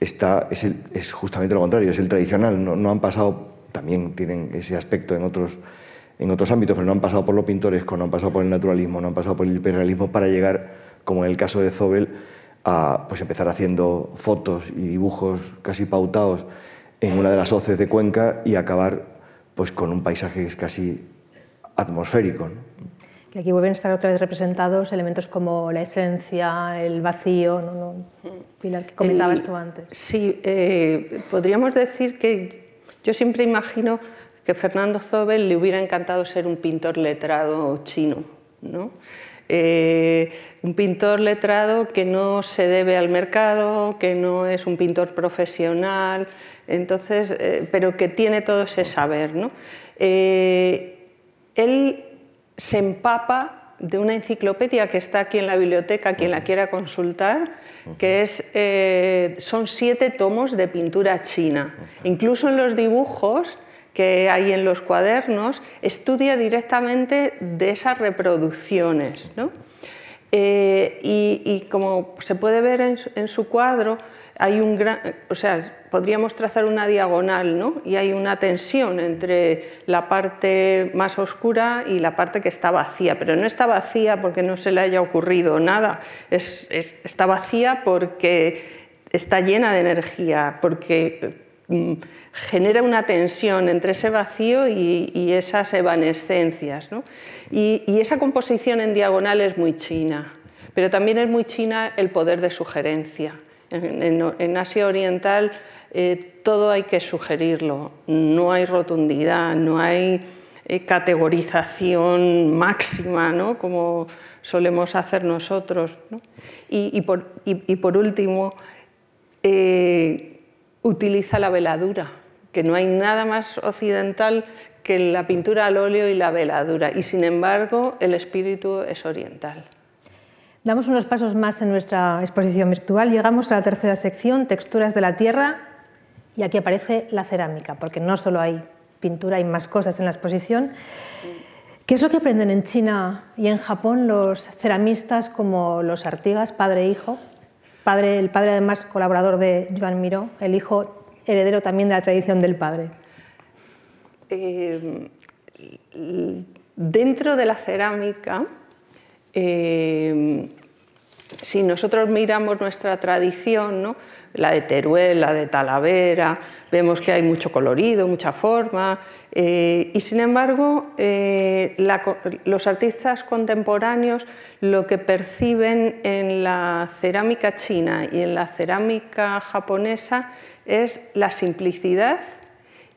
está, es, es, justamente lo contrario, es el tradicional. No, no, han pasado, también tienen ese aspecto en otros, en otros ámbitos, pero no han pasado por lo pintoresco, no han pasado por el naturalismo, no han pasado por el hiperrealismo para llegar, como en el caso de Zobel, a pues, empezar haciendo fotos y dibujos casi pautados en una de las hoces de Cuenca y acabar pues, con un paisaje casi atmosférico. ¿no? Que aquí vuelven a estar otra vez representados elementos como la esencia, el vacío, ¿no? ¿No? Pilar, que comentabas el, tú antes. Sí, eh, podríamos decir que yo siempre imagino que Fernando Zobel le hubiera encantado ser un pintor letrado chino, ¿no? Eh, un pintor letrado que no se debe al mercado, que no es un pintor profesional, entonces, eh, pero que tiene todo ese saber. ¿no? Eh, él se empapa de una enciclopedia que está aquí en la biblioteca, quien la quiera consultar, que es, eh, son siete tomos de pintura china. Incluso en los dibujos que hay en los cuadernos, estudia directamente de esas reproducciones. ¿no? Eh, y, como se puede ver en su, cuadro, hay un gran, o sea, podríamos trazar una diagonal, ¿no? Y hay una tensión entre la parte más oscura y la parte que está vacía, pero no está vacía porque no se le haya ocurrido nada, es, es, está vacía porque está llena de energía, porque genera una tensión entre ese vacío y, esas evanescencias. Y, esa composición en diagonal es muy china, pero también es muy china el poder de sugerencia. En, Asia Oriental eh, todo hay que sugerirlo, no hay rotundidad, no hay eh, categorización máxima, ¿no? como solemos hacer nosotros. Y, por, último, eh, utiliza la veladura, que no hay nada más occidental que la pintura al óleo y la veladura, y sin embargo el espíritu es oriental. Damos unos pasos más en nuestra exposición virtual. Llegamos a la tercera sección, texturas de la tierra, y aquí aparece la cerámica, porque no solo hay pintura, hay más cosas en la exposición. ¿Qué es lo que aprenden en China y en Japón los ceramistas como los Artigas, padre e hijo? Padre, el padre además colaborador de Joan Miró, el hijo heredero también de la tradición del padre. Eh, dentro de la cerámica, eh, si nosotros miramos nuestra tradición, ¿no? la de Teruel, la de Talavera, vemos que hay mucho colorido, mucha forma, eh, y sin embargo eh, los artistas contemporáneos lo que perciben en la cerámica china y en la cerámica japonesa es la simplicidad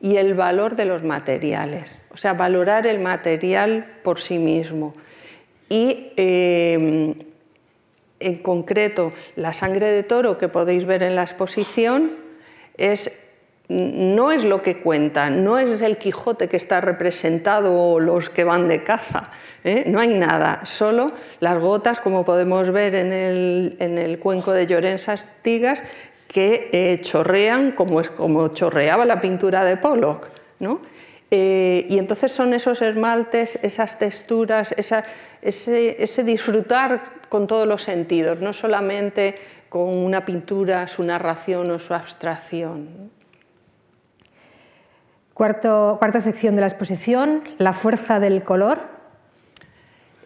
y el valor de los materiales, o sea, valorar el material por sí mismo. Y eh, en concreto, la sangre de toro que podéis ver en la exposición es, no es lo que cuenta, no es el Quijote que está representado o los que van de caza, ¿eh? no hay nada, solo las gotas, como podemos ver en el, cuenco de Llorensas Tigas, que eh, chorrean como, es, como chorreaba la pintura de Pollock. Eh, y entonces son esos esmaltes, esas texturas, ese, disfrutar con todos los sentidos, no solamente con una pintura, su narración o su abstracción. cuarta sección de la exposición, la fuerza del color.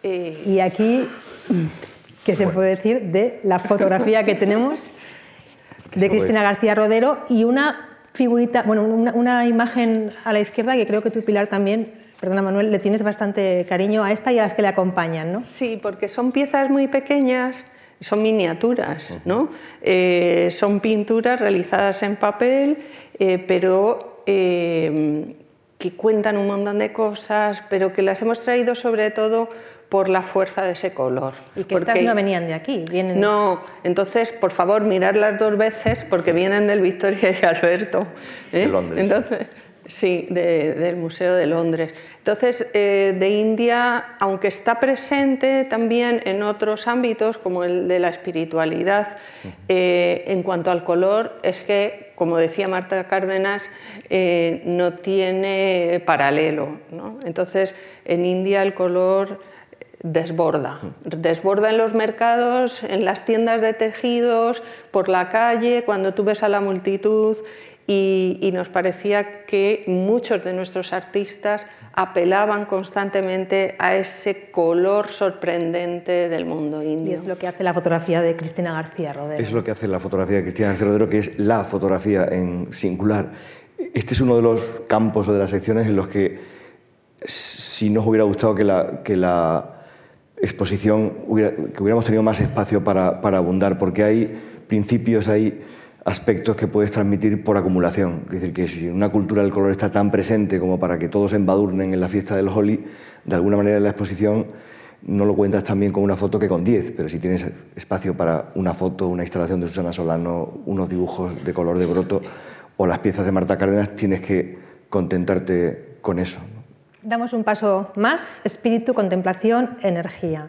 Eh, y aquí, ¿qué se puede decir de la fotografía que tenemos de Cristina García Rodero y una figurita, bueno, una, imagen a la izquierda que creo que tú, Pilar, también Perdona, Manuel, le tienes bastante cariño a esta y a las que le acompañan, ¿no? Sí, porque son piezas muy pequeñas, son miniaturas, ¿no? Eh, son pinturas realizadas en papel, eh, pero eh, que cuentan un montón de cosas, pero que las hemos traído sobre todo por la fuerza de ese color. Y que estas no venían de aquí, vienen... No, entonces, por favor, mirarlas dos veces porque vienen del Victoria y Alberto. De Londres. Entonces, Sí, del Museo de Londres. Entonces, eh, de India, aunque está presente también en otros ámbitos, como el de la espiritualidad, eh, en cuanto al color, es que, como decía Marta Cárdenas, eh, no tiene paralelo. Entonces, en India el color desborda, desborda en los mercados, en las tiendas de tejidos, por la calle, cuando tú ves a la multitud y, nos parecía que muchos de nuestros artistas apelaban constantemente a ese color sorprendente del mundo indio. Y es lo que hace la fotografía de Cristina García Rodero. Es lo que hace la fotografía de Cristina García Rodero, que es la fotografía en singular. Este es uno de los campos o de las secciones en los que si nos hubiera gustado que la, que la exposición, que hubiéramos tenido más espacio para, para abundar, porque hay principios, hay aspectos que puedes transmitir por acumulación. Es decir, que si una cultura del color está tan presente como para que todos embadurnen en la fiesta del Holi, de alguna manera en la exposición no lo cuentas también con una foto que con 10, pero si tienes espacio para una foto, una instalación de Susana Solano, unos dibujos de color de broto o las piezas de Marta Cárdenas, tienes que contentarte con eso. Damos un paso más, espíritu, contemplación, energía.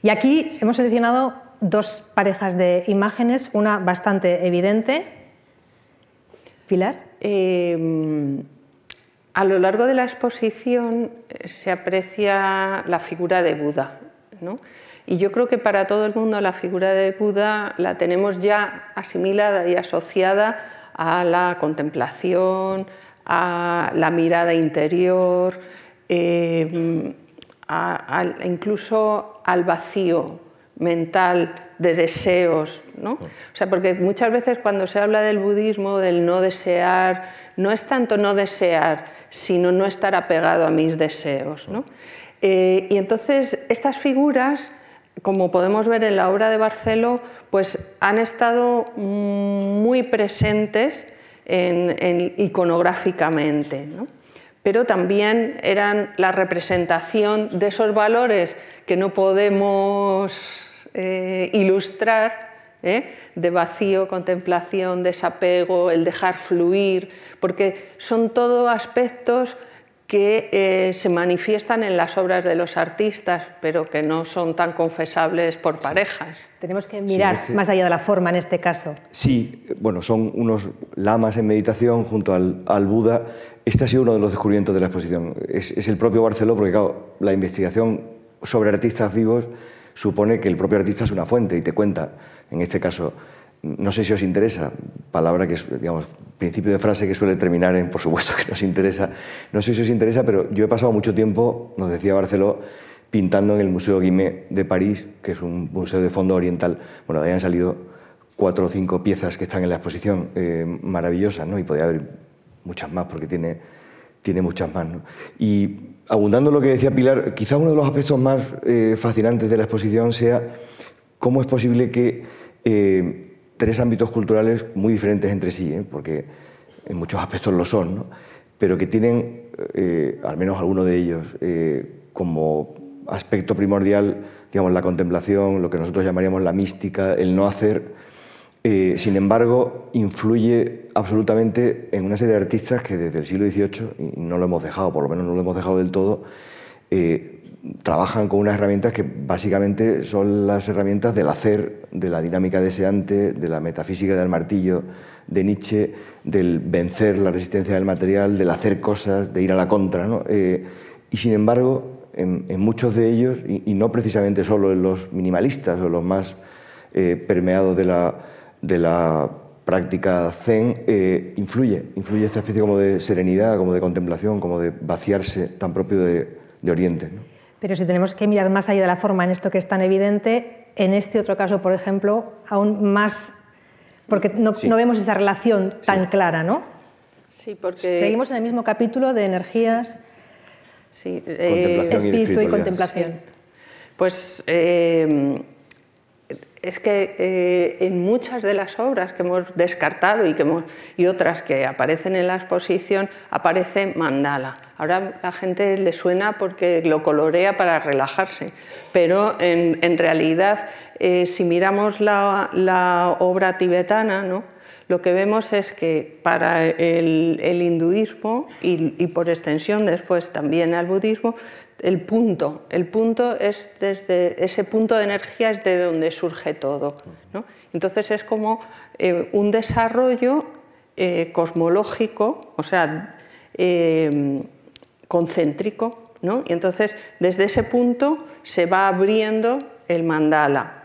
Y aquí hemos seleccionado dos parejas de imágenes, una bastante evidente. Pilar. Em, a lo largo de la exposición eh, se aprecia la figura de Buda. Y yo creo que para todo el mundo la figura de Buda la tenemos ya asimilada y asociada a la contemplación, a la mirada interior, em, incluso al vacío, mental de deseos, ¿no? O sea, porque muchas veces cuando se habla del budismo, del no desear, no es tanto no desear, sino no estar apegado a mis deseos, ¿no? Eh, y entonces estas figuras, como podemos ver en la obra de Barceló, pues han estado muy presentes en, iconográficamente. ¿no? pero también eran la representación de esos valores que no podemos eh, ilustrar, ¿eh? de vacío, contemplación, desapego, el dejar fluir, porque son todos aspectos que eh, se manifiestan en las obras de los artistas, pero que no son tan confesables por parejas. Tenemos que mirar este más allá de la forma en este caso. Sí, bueno, son unos lamas en meditación junto al, al Buda. Este ha sido uno de los descubrimientos de la exposición. Es, es el propio Barceló, porque claro, la investigación sobre artistas vivos supone que el propio artista es una fuente y te cuenta, en este caso, no sé si os interesa, palabra que digamos, principio de frase que suele terminar en por supuesto que nos interesa, no sé si os interesa, pero yo he pasado mucho tiempo, nos decía Barceló, pintando en el Museo Guimet de París, que es un museo de fondo oriental. Bueno, de ahí han salido cuatro o cinco piezas que están en la exposición eh, maravillosas, ¿no? Y podría haber muchas más porque tiene, tiene muchas más, ¿no? Y abundando en lo que decía Pilar, quizá uno de los aspectos más eh, fascinantes de la exposición sea cómo es posible que eh, tres ámbitos culturales muy diferentes entre sí, ¿eh? porque en muchos aspectos lo son, pero que tienen, al menos algunos de ellos, como aspecto primordial, digamos, la contemplación, lo que nosotros llamaríamos la mística, el no hacer, eh, sin embargo, influye absolutamente en una serie de artistas que desde el siglo XVIII, y no lo hemos dejado, por lo menos no lo hemos dejado del todo, eh, trabajan con unas herramientas que básicamente son las herramientas del hacer, de la dinámica deseante, de la metafísica del martillo de Nietzsche, del vencer la resistencia del material, del hacer cosas, de ir a la contra. Eh, y sin embargo, en, muchos de ellos, y, no precisamente solo en los minimalistas o los más permeados de la de práctica zen eh, influye, influye esta especie como de serenidad, como de contemplación, como de vaciarse tan propio de, Oriente. Pero si tenemos que mirar más allá de la forma en esto que es tan evidente, en este otro caso, por ejemplo, aún más, porque no, vemos esa relación tan clara, ¿no? Sí, porque... Seguimos en el mismo capítulo de energías, sí, eh, espíritu y, contemplación. Pues eh, es que eh, en muchas de las obras que hemos descartado y, que y otras que aparecen en la exposición aparece mandala. Ahora la gente le suena porque lo colorea para relajarse, pero en, realidad eh, si miramos la, obra tibetana, ¿no? lo que vemos es que para el, hinduismo y, por extensión después también al budismo el punto. El punto es desde ese punto de energía es de donde surge todo. Entonces es como eh, un desarrollo eh, cosmológico, o sea, eh, concéntrico. Y entonces desde ese punto se va abriendo el mandala.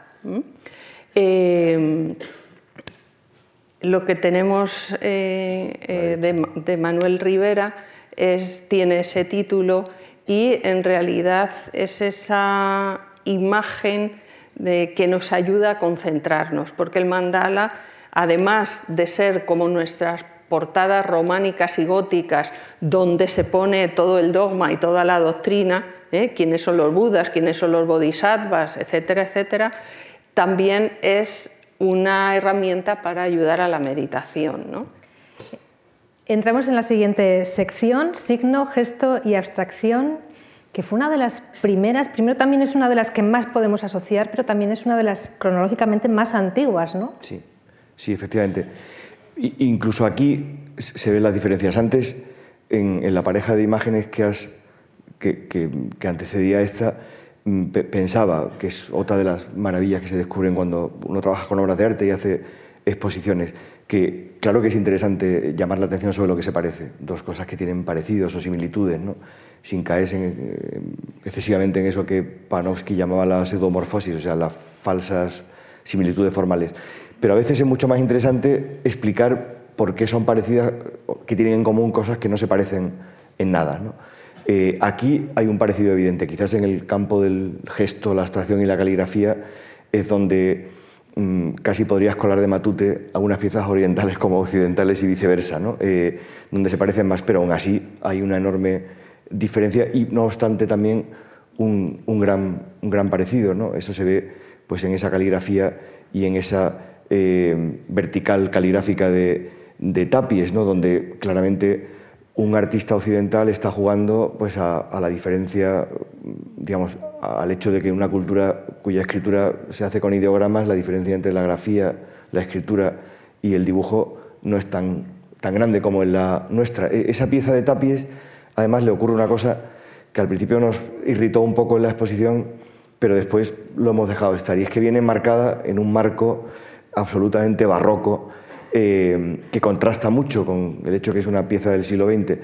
lo que tenemos de, de, Manuel Rivera es, tiene ese título y en realidad es esa imagen de, que nos ayuda a concentrarnos, porque el mandala, además de ser como nuestras portadas románicas y góticas, donde se pone todo el dogma y toda la doctrina, ¿eh? quiénes son los budas, quiénes son los bodhisattvas, etcétera, etcétera, también es una herramienta para ayudar a la meditación. ¿no? Entramos en la siguiente sección, signo, gesto y abstracción, que fue una de las primeras, primero también es una de las que más podemos asociar, pero también es una de las cronológicamente más antiguas, ¿no? Sí, sí, efectivamente. incluso aquí se ven las diferencias. Antes, en, la pareja de imágenes que, has, que, que, antecedía a esta, mm, pensaba que es otra de las maravillas que se descubren cuando uno trabaja con obras de arte y hace exposiciones, que claro que es interesante llamar la atención sobre lo que se parece, dos cosas que tienen parecidos o similitudes, ¿no? sin caer eh, excesivamente en eso que Panofsky llamaba la pseudomorfosis, o sea, las falsas similitudes formales. Pero a veces es mucho más interesante explicar por qué son parecidas, que tienen en común cosas que no se parecen en nada. Eh, aquí hay un parecido evidente, quizás en el campo del gesto, la abstracción y la caligrafía es donde casi podrías colar de matute algunas piezas orientales como occidentales y viceversa, ¿no? Eh, donde se parecen más, pero aún así hay una enorme diferencia y no obstante también un, gran, un gran parecido. ¿no? Eso se ve pues, en esa caligrafía y en esa eh, vertical caligráfica de, de Tapies, ¿no? donde claramente un artista occidental está jugando pues, a, la diferencia, digamos, al hecho de que una cultura cuya escritura se hace con ideogramas, la diferencia entre la grafía, la escritura y el dibujo no es tan, tan grande como en la nuestra. E, esa pieza de Tapies, además, le ocurre una cosa que al principio nos irritó un poco en la exposición, pero después lo hemos dejado estar, y es que viene marcada en un marco absolutamente barroco, eh, que contrasta mucho con el hecho que es una pieza del siglo XX.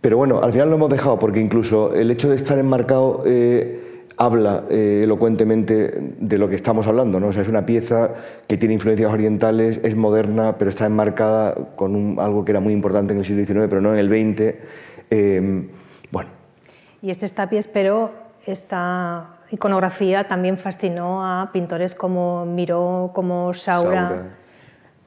Pero bueno, al final lo hemos dejado porque incluso el hecho de estar enmarcado eh, habla eh, elocuentemente de lo que estamos hablando. ¿no? O sea, es una pieza que tiene influencias orientales, es moderna, pero está enmarcada con algo que era muy importante en el siglo XIX, pero no en el XX. bueno. Y este Tapies, pero esta iconografía también fascinó a pintores como Miró, como Saura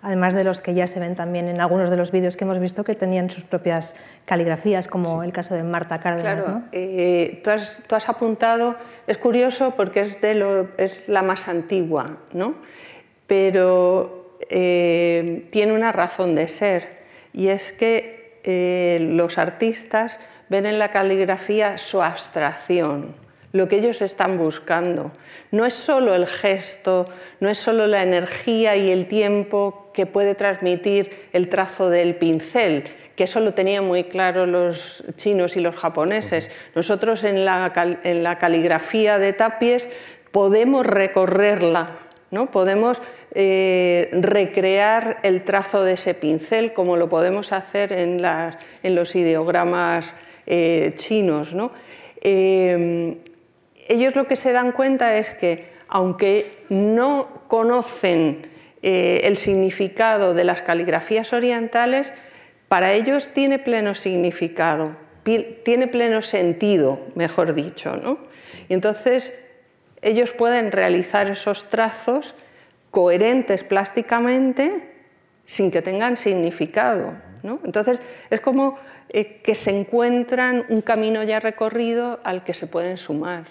además de los que ya se ven también en algunos de los vídeos que hemos visto que tenían sus propias caligrafías, como el caso de Marta Cárdenas. Claro, eh, tú, has, apuntado, es curioso porque es, de es la más antigua, ¿no? pero eh, tiene una razón de ser, y es que eh, los artistas ven en la caligrafía su abstracción lo que ellos están buscando. No es solo el gesto, no es solo la energía y el tiempo que puede transmitir el trazo del pincel, que eso lo tenían muy claro los chinos y los japoneses. Nosotros en la, caligrafía de Tapies podemos recorrerla, ¿no? podemos eh, recrear el trazo de ese pincel como lo podemos hacer en, los ideogramas eh, chinos. ¿no? Eh, ellos lo que se dan cuenta es que, aunque no conocen eh, el significado de las caligrafías orientales, para ellos tiene pleno significado, tiene pleno sentido, mejor dicho. ¿no? Y entonces ellos pueden realizar esos trazos coherentes plásticamente sin que tengan significado. Entonces es como eh, que se encuentran un camino ya recorrido al que se pueden sumar.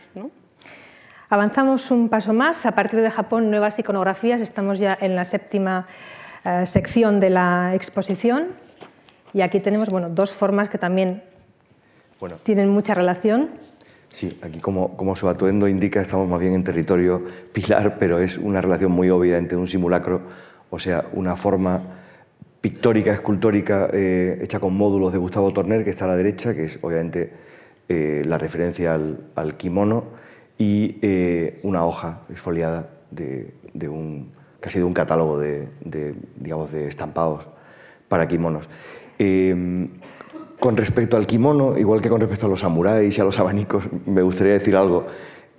Avanzamos un paso más. A partir de Japón, nuevas iconografías. Estamos ya en la séptima eh, sección de la exposición. Y aquí tenemos bueno, dos formas que también tienen mucha relación. Sí, aquí como, como su atuendo indica, estamos más bien en territorio pilar, pero es una relación muy obvia entre un simulacro, o sea, una forma pictórica, escultórica, eh, hecha con módulos de Gustavo Torner, que está a la derecha, que es obviamente eh, la referencia al, kimono, y eh, una hoja esfoliada de, un, que ha sido un catálogo de, digamos, de estampados para kimonos. con respecto al kimono, igual que con respecto a los samuráis y a los abanicos, me gustaría decir algo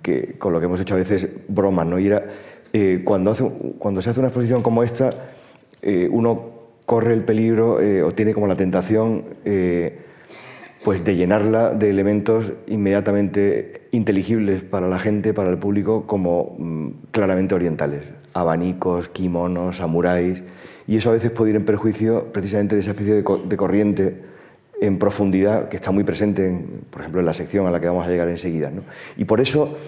que con lo que hemos hecho a veces bromas, ¿no? Y era, cuando se hace una exposición como esta, uno corre el peligro eh, o tiene como la tentación eh, pues de llenarla de elementos inmediatamente inteligibles para la gente, para el público, como mm, claramente orientales. Abanicos, kimonos, samuráis. Y eso a veces puede ir en perjuicio precisamente de esa especie de, corriente en profundidad que está muy presente, por ejemplo, en la sección a la que vamos a llegar enseguida. Y por eso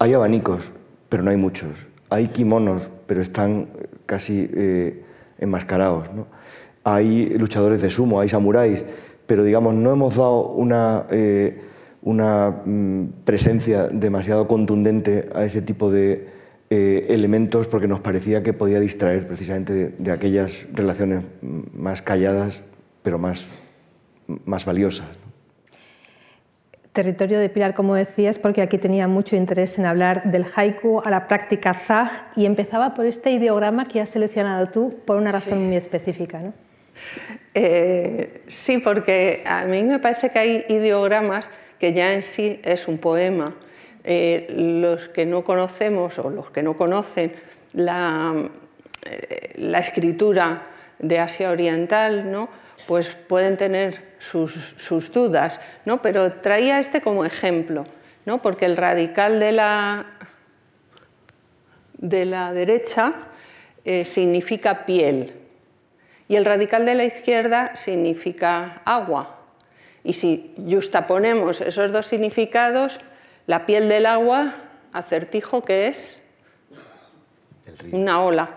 hay abanicos, pero no hay muchos. Hay kimonos, pero están casi eh, enmascarados. ¿no? Hay luchadores de sumo, hay samuráis, pero digamos, no hemos dado una, eh, una mm, presencia demasiado contundente a ese tipo de eh, elementos porque nos parecía que podía distraer precisamente de, aquellas relaciones más calladas, pero más, más valiosas. Territorio de Pilar, como decías, porque aquí tenía mucho interés en hablar del haiku a la práctica zag y empezaba por este ideograma que has seleccionado tú por una razón muy específica. ¿no? Eh, sí, porque a mí me parece que hay ideogramas que ya en sí es un poema. Eh, los que no conocemos o los que no conocen la, eh, escritura de Asia Oriental, ¿no? pues pueden tener sus, dudas, ¿no? pero traía este como ejemplo, ¿no? porque el radical de la, de la derecha significa piel y el radical de la izquierda significa agua. Y si justaponemos esos dos significados, la piel del agua, acertijo que es una ola.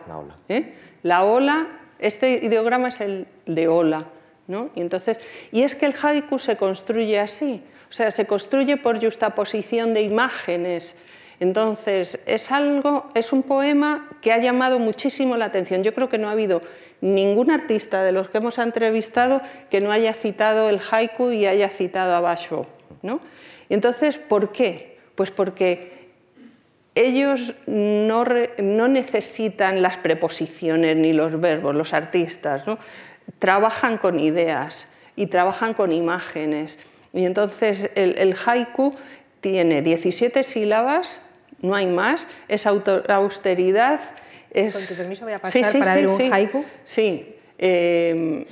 ¿eh? La ola, este ideograma es el de ola. ¿no? Y, entonces, y es que el haiku se construye así, o sea, se construye por justaposición de imágenes. Entonces, es algo, es un poema que ha llamado muchísimo la atención. Yo creo que no ha habido ningún artista de los que hemos entrevistado que no haya citado el haiku y haya citado a Basho. ¿no? Y entonces, ¿por qué? Pues porque ellos no, necesitan las preposiciones ni los verbos, los artistas, trabajan con ideas y trabajan con imágenes. Y entonces el, haiku tiene 17 sílabas, no hay más, es austeridad. Es... Con tu permiso voy a pasar para ver un haiku. Sí, eh,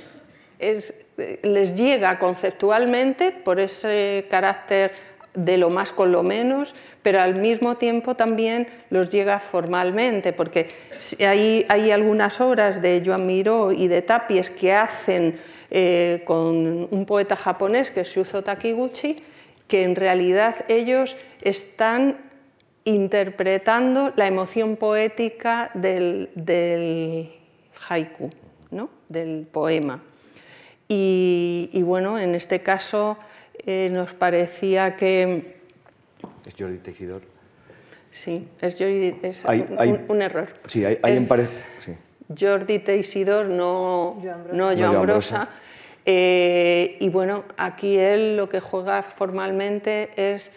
es, les llega conceptualmente por ese carácter de lo más con lo menos, pero al mismo tiempo también los llega formalmente, porque hay, hay algunas obras de Joan Miró y de Tapies que hacen eh, con un poeta japonés que es Shuzo Takiguchi, que en realidad ellos están interpretando la emoción poética del, del haiku, ¿no? del poema. Y, y bueno, en este caso eh, nos parecía que... ¿Es Jordi Teixidor? Sí, es, Jordi, es un, error. Sí, hay, hay es sí. Jordi Teixidor, no Joan Brosa. No Joan Brosa. Eh, y bueno, aquí él lo que juega formalmente es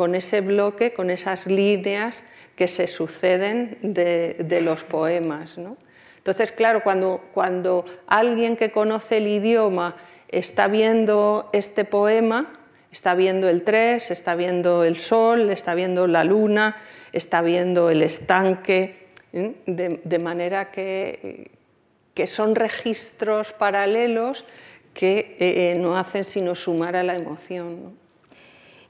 con ese bloque, con esas líneas que se suceden de, los poemas. ¿no? Entonces, claro, cuando, cuando alguien que conoce el idioma está viendo este poema, está viendo el 3, está viendo el sol, está viendo la luna, está viendo el estanque, ¿eh? de, manera que, que, son registros paralelos que eh, no hacen sino sumar a la emoción.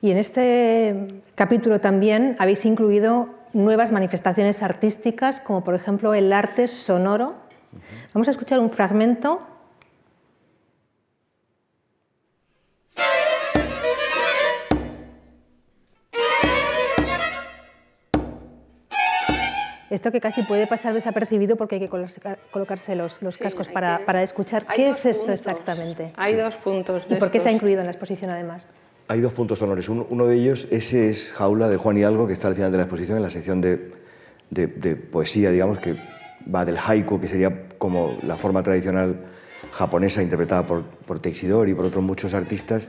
Y en este capítulo también habéis incluido nuevas manifestaciones artísticas, como por ejemplo el arte sonoro. Vamos a escuchar un fragmento Esto que casi puede pasar desapercibido porque hay que colocarse los, cascos para, escuchar. ¿Qué es esto exactamente? Hay dos puntos. ¿Y por qué se ha incluido en la exposición además? Hay dos puntos sonores. Uno, de ellos, ese es Jaula de Juan Hidalgo, que está al final de la exposición, en la sección de, poesía, digamos, que va del haiku, que sería como la forma tradicional japonesa interpretada por, por Teixidor y por otros muchos artistas,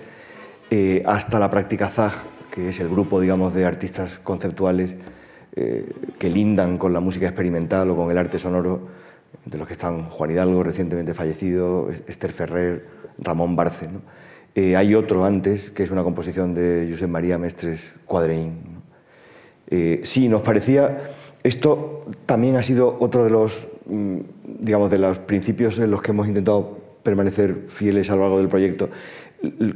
eh, hasta la práctica Zag, que es el grupo, digamos, de artistas conceptuales eh, que lindan con la música experimental o con el arte sonoro, de los que están Juan Hidalgo, recientemente fallecido, Esther Ferrer, Ramón Barce. Eh, hay otro antes, que es una composición de Josep María Mestres Cuadreín. Eh, sí, nos parecía... Esto también ha sido otro de los, mm, digamos, de los principios en los que hemos intentado permanecer fieles a lo largo del proyecto.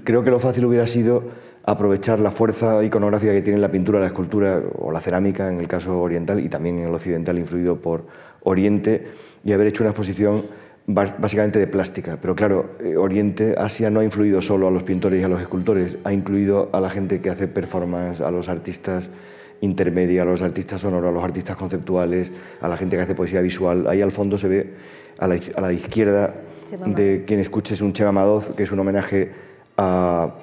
Creo que lo fácil hubiera sido aprovechar la fuerza iconográfica que tiene la pintura, la escultura o la cerámica, en el caso oriental y también en el occidental, influido por Oriente, y haber hecho una exposición básicamente de plástica. Pero claro, eh, Oriente, Asia no ha influido solo a los pintores y a los escultores, ha incluido a la gente que hace performance, a los artistas intermedia, a los artistas sonoros, a los artistas conceptuales, a la gente que hace poesía visual. Ahí al fondo se ve a la, izquierda de quien escuches un Chema Madoz, que es un homenaje a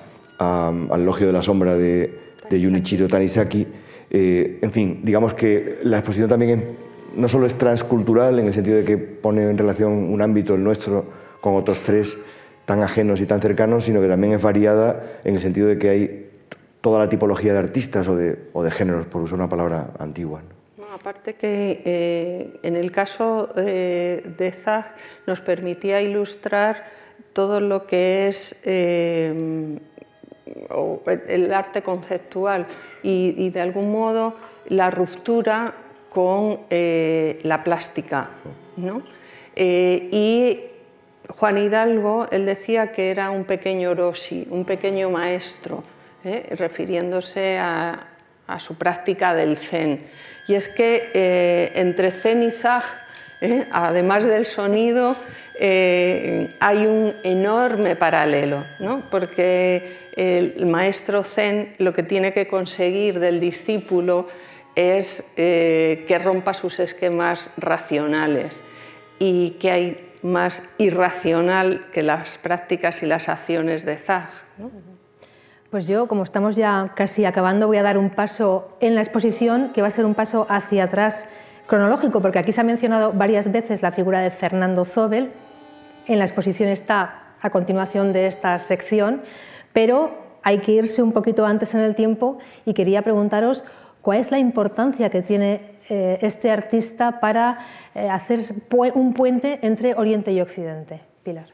al Logio de la Sombra de, de Junichiro Tanizaki. Eh, en fin, digamos que la exposición también no solo es transcultural en el sentido de que pone en relación un ámbito, el nuestro, con otros tres tan ajenos y tan cercanos, sino que también es variada en el sentido de que hay toda la tipología de artistas o de, o de géneros, por usar una palabra antigua. aparte que eh, en el caso eh, de Zag nos permitía ilustrar todo lo que es o el arte conceptual y, de algún modo la ruptura con eh, la plástica. ¿no? Eh, y Juan Hidalgo, él decía que era un pequeño Rossi, un pequeño maestro, ¿eh? refiriéndose a, su práctica del zen. Y es que entre zen y zag, además del sonido, hay un enorme paralelo, ¿no? porque el maestro zen lo que tiene que conseguir del discípulo es que rompa sus esquemas racionales y que hay más irracional que las prácticas y las acciones de Zag. Pues yo, como estamos ya casi acabando, voy a dar un paso en la exposición que va a ser un paso hacia atrás cronológico, porque aquí se ha mencionado varias veces la figura de Fernando Zobel. En la exposición está a continuación de esta sección, pero hay que irse un poquito antes en el tiempo y quería preguntaros cuál es la importancia que tiene eh, este artista para eh, hacer un puente entre Oriente y Occidente. Pilar.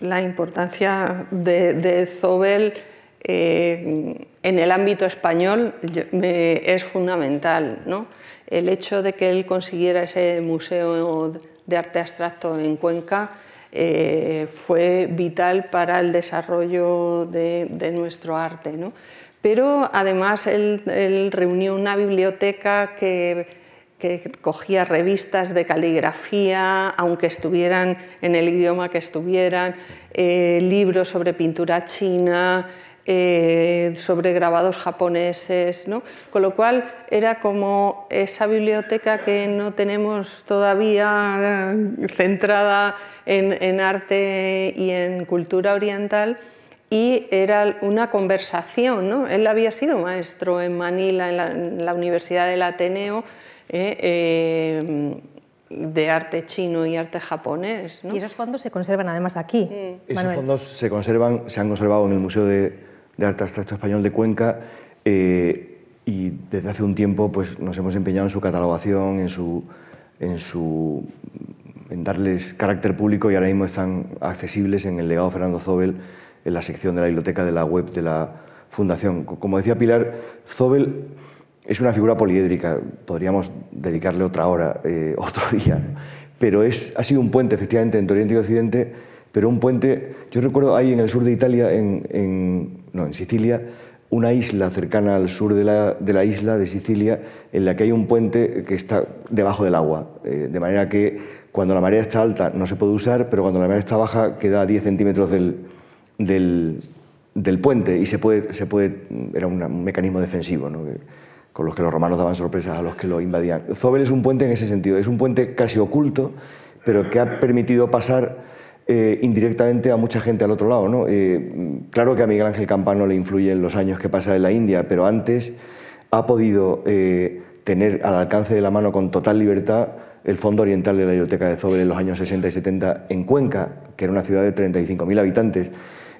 La importancia de, de Zobel eh, en el ámbito español es fundamental. ¿no? El hecho de que él consiguiera ese museo de arte abstracto en Cuenca fue vital para el desarrollo de, nuestro arte. ¿no? Pero además él, reunió una biblioteca que cogía revistas de caligrafía, aunque estuvieran en el idioma que estuvieran, eh, libros sobre pintura china, eh, sobre grabados japoneses, ¿no? con lo cual era como esa biblioteca que no tenemos todavía eh, centrada en, arte y en cultura oriental y era una conversación. ¿no? Él había sido maestro en Manila, en la, Universidad del Ateneo, eh, de arte chino y arte japonés. Y esos fondos se conservan además aquí. Mm. Esos fondos se conservan, se han conservado en el Museo de, de Arte Abstracto Español de Cuenca eh, y desde hace un tiempo pues, nos hemos empeñado en su catalogación, en, su, en, su, en darles carácter público y ahora mismo están accesibles en el legado Fernando Zobel, en la sección de la biblioteca de la web de la Fundación. Como decía Pilar, Zobel es una figura poliédrica, podríamos dedicarle otra hora, eh, otro día, pero es, ha sido un puente efectivamente entre Oriente y Occidente pero un puente, yo recuerdo ahí en el sur de Italia, en, no, en Sicilia, una isla cercana al sur de la, de la, isla de Sicilia, en la que hay un puente que está debajo del agua, eh, de manera que cuando la marea está alta no se puede usar, pero cuando la marea está baja queda a 10 centímetros del, del, puente y se puede, se puede, era un mecanismo defensivo, ¿no? con los que los romanos daban sorpresas a los que lo invadían. Zobel es un puente en ese sentido, es un puente casi oculto, pero que ha permitido pasar eh, indirectamente a mucha gente al otro lado. ¿no? Eh, claro que a Miguel Ángel Campano le influyen los años que pasa en la India, pero antes ha podido eh, tener al alcance de la mano con total libertad el Fondo Oriental de la Biblioteca de Zobel en los años 60 y 70 en Cuenca, que era una ciudad de 35.000 habitantes,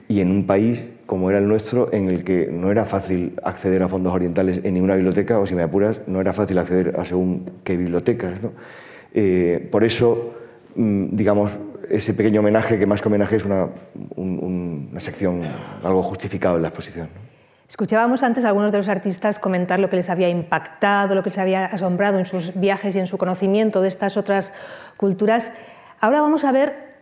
y en un país como era el nuestro, en el que no era fácil acceder a fondos orientales en ninguna biblioteca, o si me apuras, no era fácil acceder a según qué bibliotecas. por eso, mm, digamos, ese pequeño homenaje, que más que homenaje es una, una sección algo justificado en la exposición. Escuchábamos antes a algunos de los artistas comentar lo que les había impactado, lo que les había asombrado en sus viajes y en su conocimiento de estas otras culturas. Ahora vamos a ver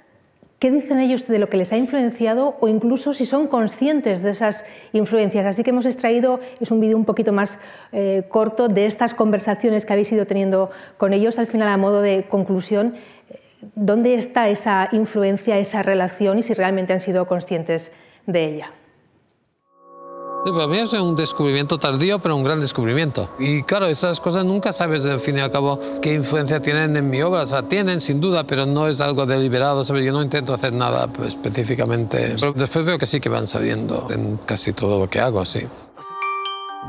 qué dicen ellos de lo que les ha influenciado o incluso si son conscientes de esas influencias. Así que hemos extraído, es un vídeo un poquito más eh, corto, de estas conversaciones que habéis ido teniendo con ellos, al final a modo de conclusión. ¿Dónde está esa influencia, esa relación y si realmente han sido conscientes de ella? Para mí es un descubrimiento tardío, pero un gran descubrimiento. Y claro, esas cosas nunca sabes, al fin y al cabo, qué influencia tienen en mi obra. O sea, tienen, sin duda, pero no es algo deliberado, ¿sabes? Yo no intento hacer nada pues, específicamente. Pero después veo que sí que van sabiendo en casi todo lo que hago, sí.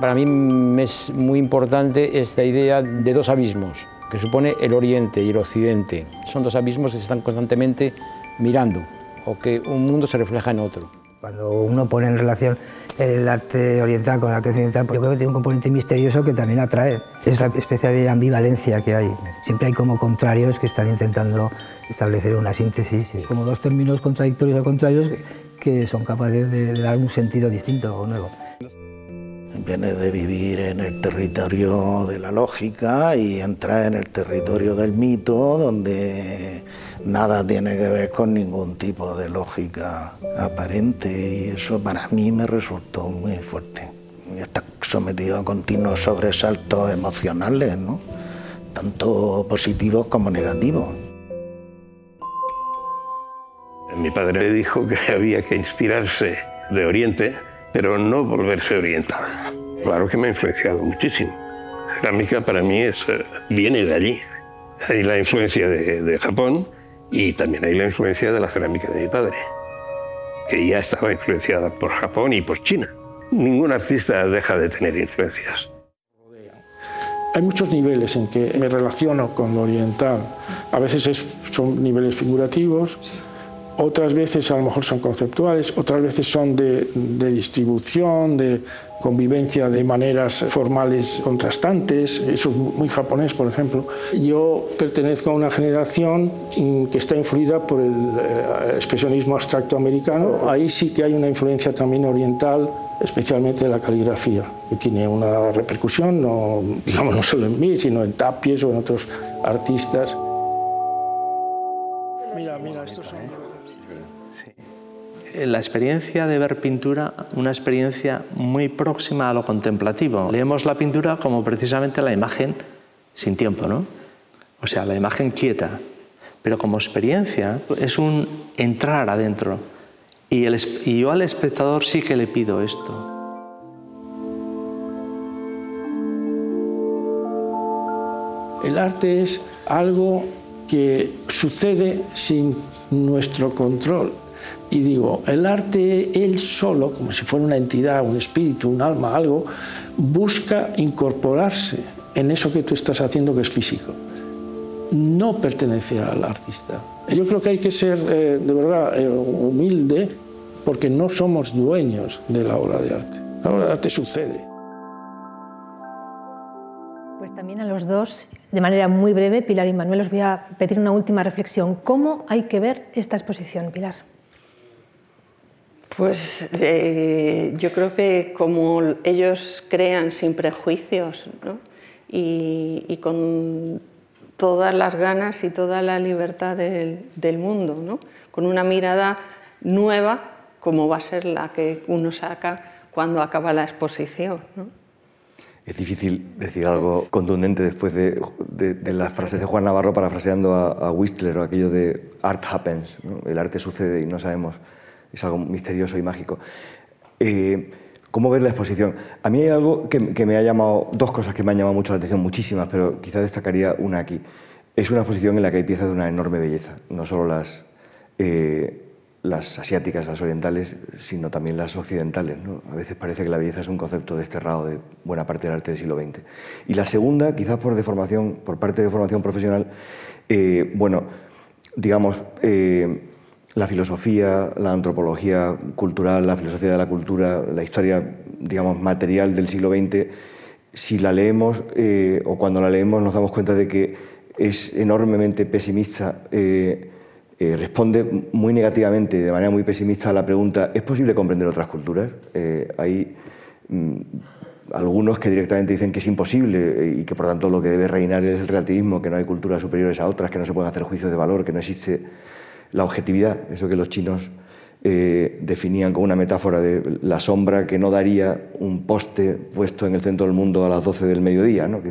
Para mí es muy importante esta idea de dos abismos que supone el Oriente y el Occidente. Son dos abismos que se están constantemente mirando o que un mundo se refleja en otro. Cuando uno pone en relación el arte oriental con el arte occidental, yo creo que tiene un componente misterioso que también atrae. Es la especie de ambivalencia que hay. Siempre hay como contrarios que están intentando establecer una síntesis, como dos términos contradictorios o contrarios que son capaces de dar un sentido distinto o nuevo viene de vivir en el territorio de la lógica y entra en el territorio del mito, donde nada tiene que ver con ningún tipo de lógica aparente y eso para mí me resultó muy fuerte. sometido a continuos sobresaltos emocionales, tanto positivos como negativos. Mi padre dijo que había que inspirarse de Oriente, pero no volverse oriental. Claro que me ha influenciado muchísimo. Cerámica para mí es, eh, viene de allí. Hay la influencia de, de Japón y también hay la influencia de la cerámica de mi padre, que ya estaba influenciada por Japón y por China. Ningún artista deja de tener influencias. Hay muchos niveles en que me relaciono con lo oriental. A veces es- son niveles figurativos, otras veces a lo mejor son conceptuales, otras veces son de, de distribución, de convivencia de maneras formales contrastantes, eso es muy japonés, por ejemplo. Yo pertenezco a una generación mm, que está influida por el eh, expresionismo abstracto americano. Ahí sí que hay una influencia también oriental, especialmente de la caligrafía, que tiene una repercusión, no, digamos, no solo en mí, sino en Tapies o en otros artistas. Mira, mira, estos son... La experiencia de ver pintura, una experiencia muy próxima a lo contemplativo. Leemos la pintura como precisamente la imagen sin tiempo, ¿no? O sea, la imagen quieta. Pero como experiencia es un entrar adentro. Y, el y yo al espectador sí que le pido esto. El arte es algo que sucede sin nuestro control. Y digo, el arte, él solo, como si fuera una entidad, un espíritu, un alma, algo, busca incorporarse en eso que tú estás haciendo que es físico. No pertenece al artista. Yo creo que hay que ser, eh, de verdad, eh, humilde, porque no somos dueños de la obra de arte. La obra de arte sucede. Pues también a los dos, de manera muy breve, Pilar y Manuel, os voy a pedir una última reflexión. ¿Cómo hay que ver esta exposición, Pilar? Pues eh, yo creo que como ellos crean sin prejuicios ¿no? y, y con todas las ganas y toda la libertad del, del mundo, ¿no? con una mirada nueva como va a ser la que uno saca cuando acaba la exposición. ¿no? Es difícil decir algo contundente después de, de- de las frases de Juan Navarro parafraseando a, a Whistler o aquello de art happens, el arte sucede y no sabemos, es algo misterioso y mágico. Eh, ¿Cómo ver la exposición? A mí hay algo que, me ha llamado, dos cosas que me han llamado mucho la atención, muchísimas, pero quizás destacaría una aquí. Es una exposición en la que hay piezas de una enorme belleza, no solo las, eh, las asiáticas, las orientales, sino también las occidentales. ¿no? A veces parece que la belleza es un concepto desterrado de buena parte del arte del siglo XX. Y la segunda, quizás por deformación, por parte de formación profesional, eh, bueno, digamos, la filosofía, la antropología cultural, la filosofía de la cultura, la historia, digamos, material del siglo XX, si la leemos eh, o cuando la leemos nos damos cuenta de que es enormemente pesimista, eh, eh, responde muy negativamente, de manera muy pesimista a la pregunta, ¿es posible comprender otras culturas? Hay mm, algunos que directamente dicen que es imposible y que por tanto lo que debe reinar es el relativismo, que no hay culturas superiores a otras, que no se pueden hacer juicios de valor, que no existe la objetividad, eso que los chinos eh, definían como una metáfora de la sombra que no daría un poste puesto en el centro del mundo a las 12 del mediodía. ¿no?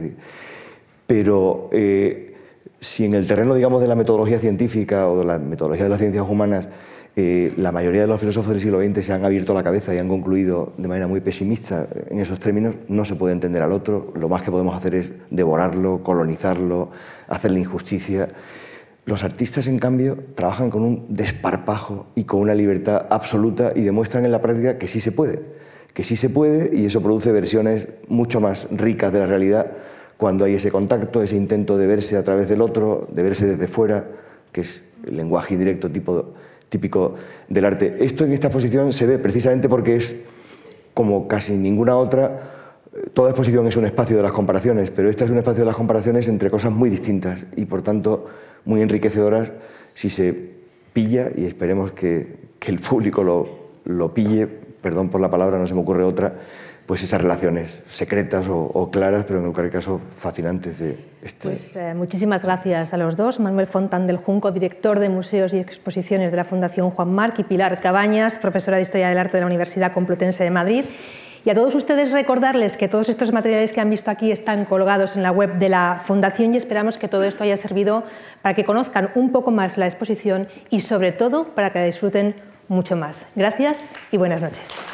Pero eh, si en el terreno, digamos, de la metodología científica o de la metodología de las ciencias humanas, eh, la mayoría de los filósofos del siglo XX se han abierto la cabeza y han concluido de manera muy pesimista en esos términos, no se puede entender al otro, lo más que podemos hacer es devorarlo, colonizarlo, hacerle injusticia. Los artistas, en cambio, trabajan con un desparpajo y con una libertad absoluta y demuestran en la práctica que sí se puede, que sí se puede y eso produce versiones mucho más ricas de la realidad cuando hay ese contacto, ese intento de verse a través del otro, de verse desde fuera, que es el lenguaje indirecto tipo, típico del arte. Esto en esta exposición se ve precisamente porque es, como casi ninguna otra, toda exposición es un espacio de las comparaciones, pero esta es un espacio de las comparaciones entre cosas muy distintas y por tanto muy enriquecedoras si se pilla, y esperemos que, el público lo, lo pille, perdón por la palabra, no se me ocurre otra, pues esas relaciones secretas o, o claras, pero en cualquier caso fascinantes de este. Pues eh, muchísimas gracias a los dos. Manuel Fontán del Junco, director de Museos y Exposiciones de la Fundación Juan Marc, y Pilar Cabañas, profesora de Historia del Arte de la Universidad Complutense de Madrid. Y a todos ustedes recordarles que todos estos materiales que han visto aquí están colgados en la web de la Fundación y esperamos que todo esto haya servido para que conozcan un poco más la exposición y sobre todo para que la disfruten mucho más. Gracias y buenas noches.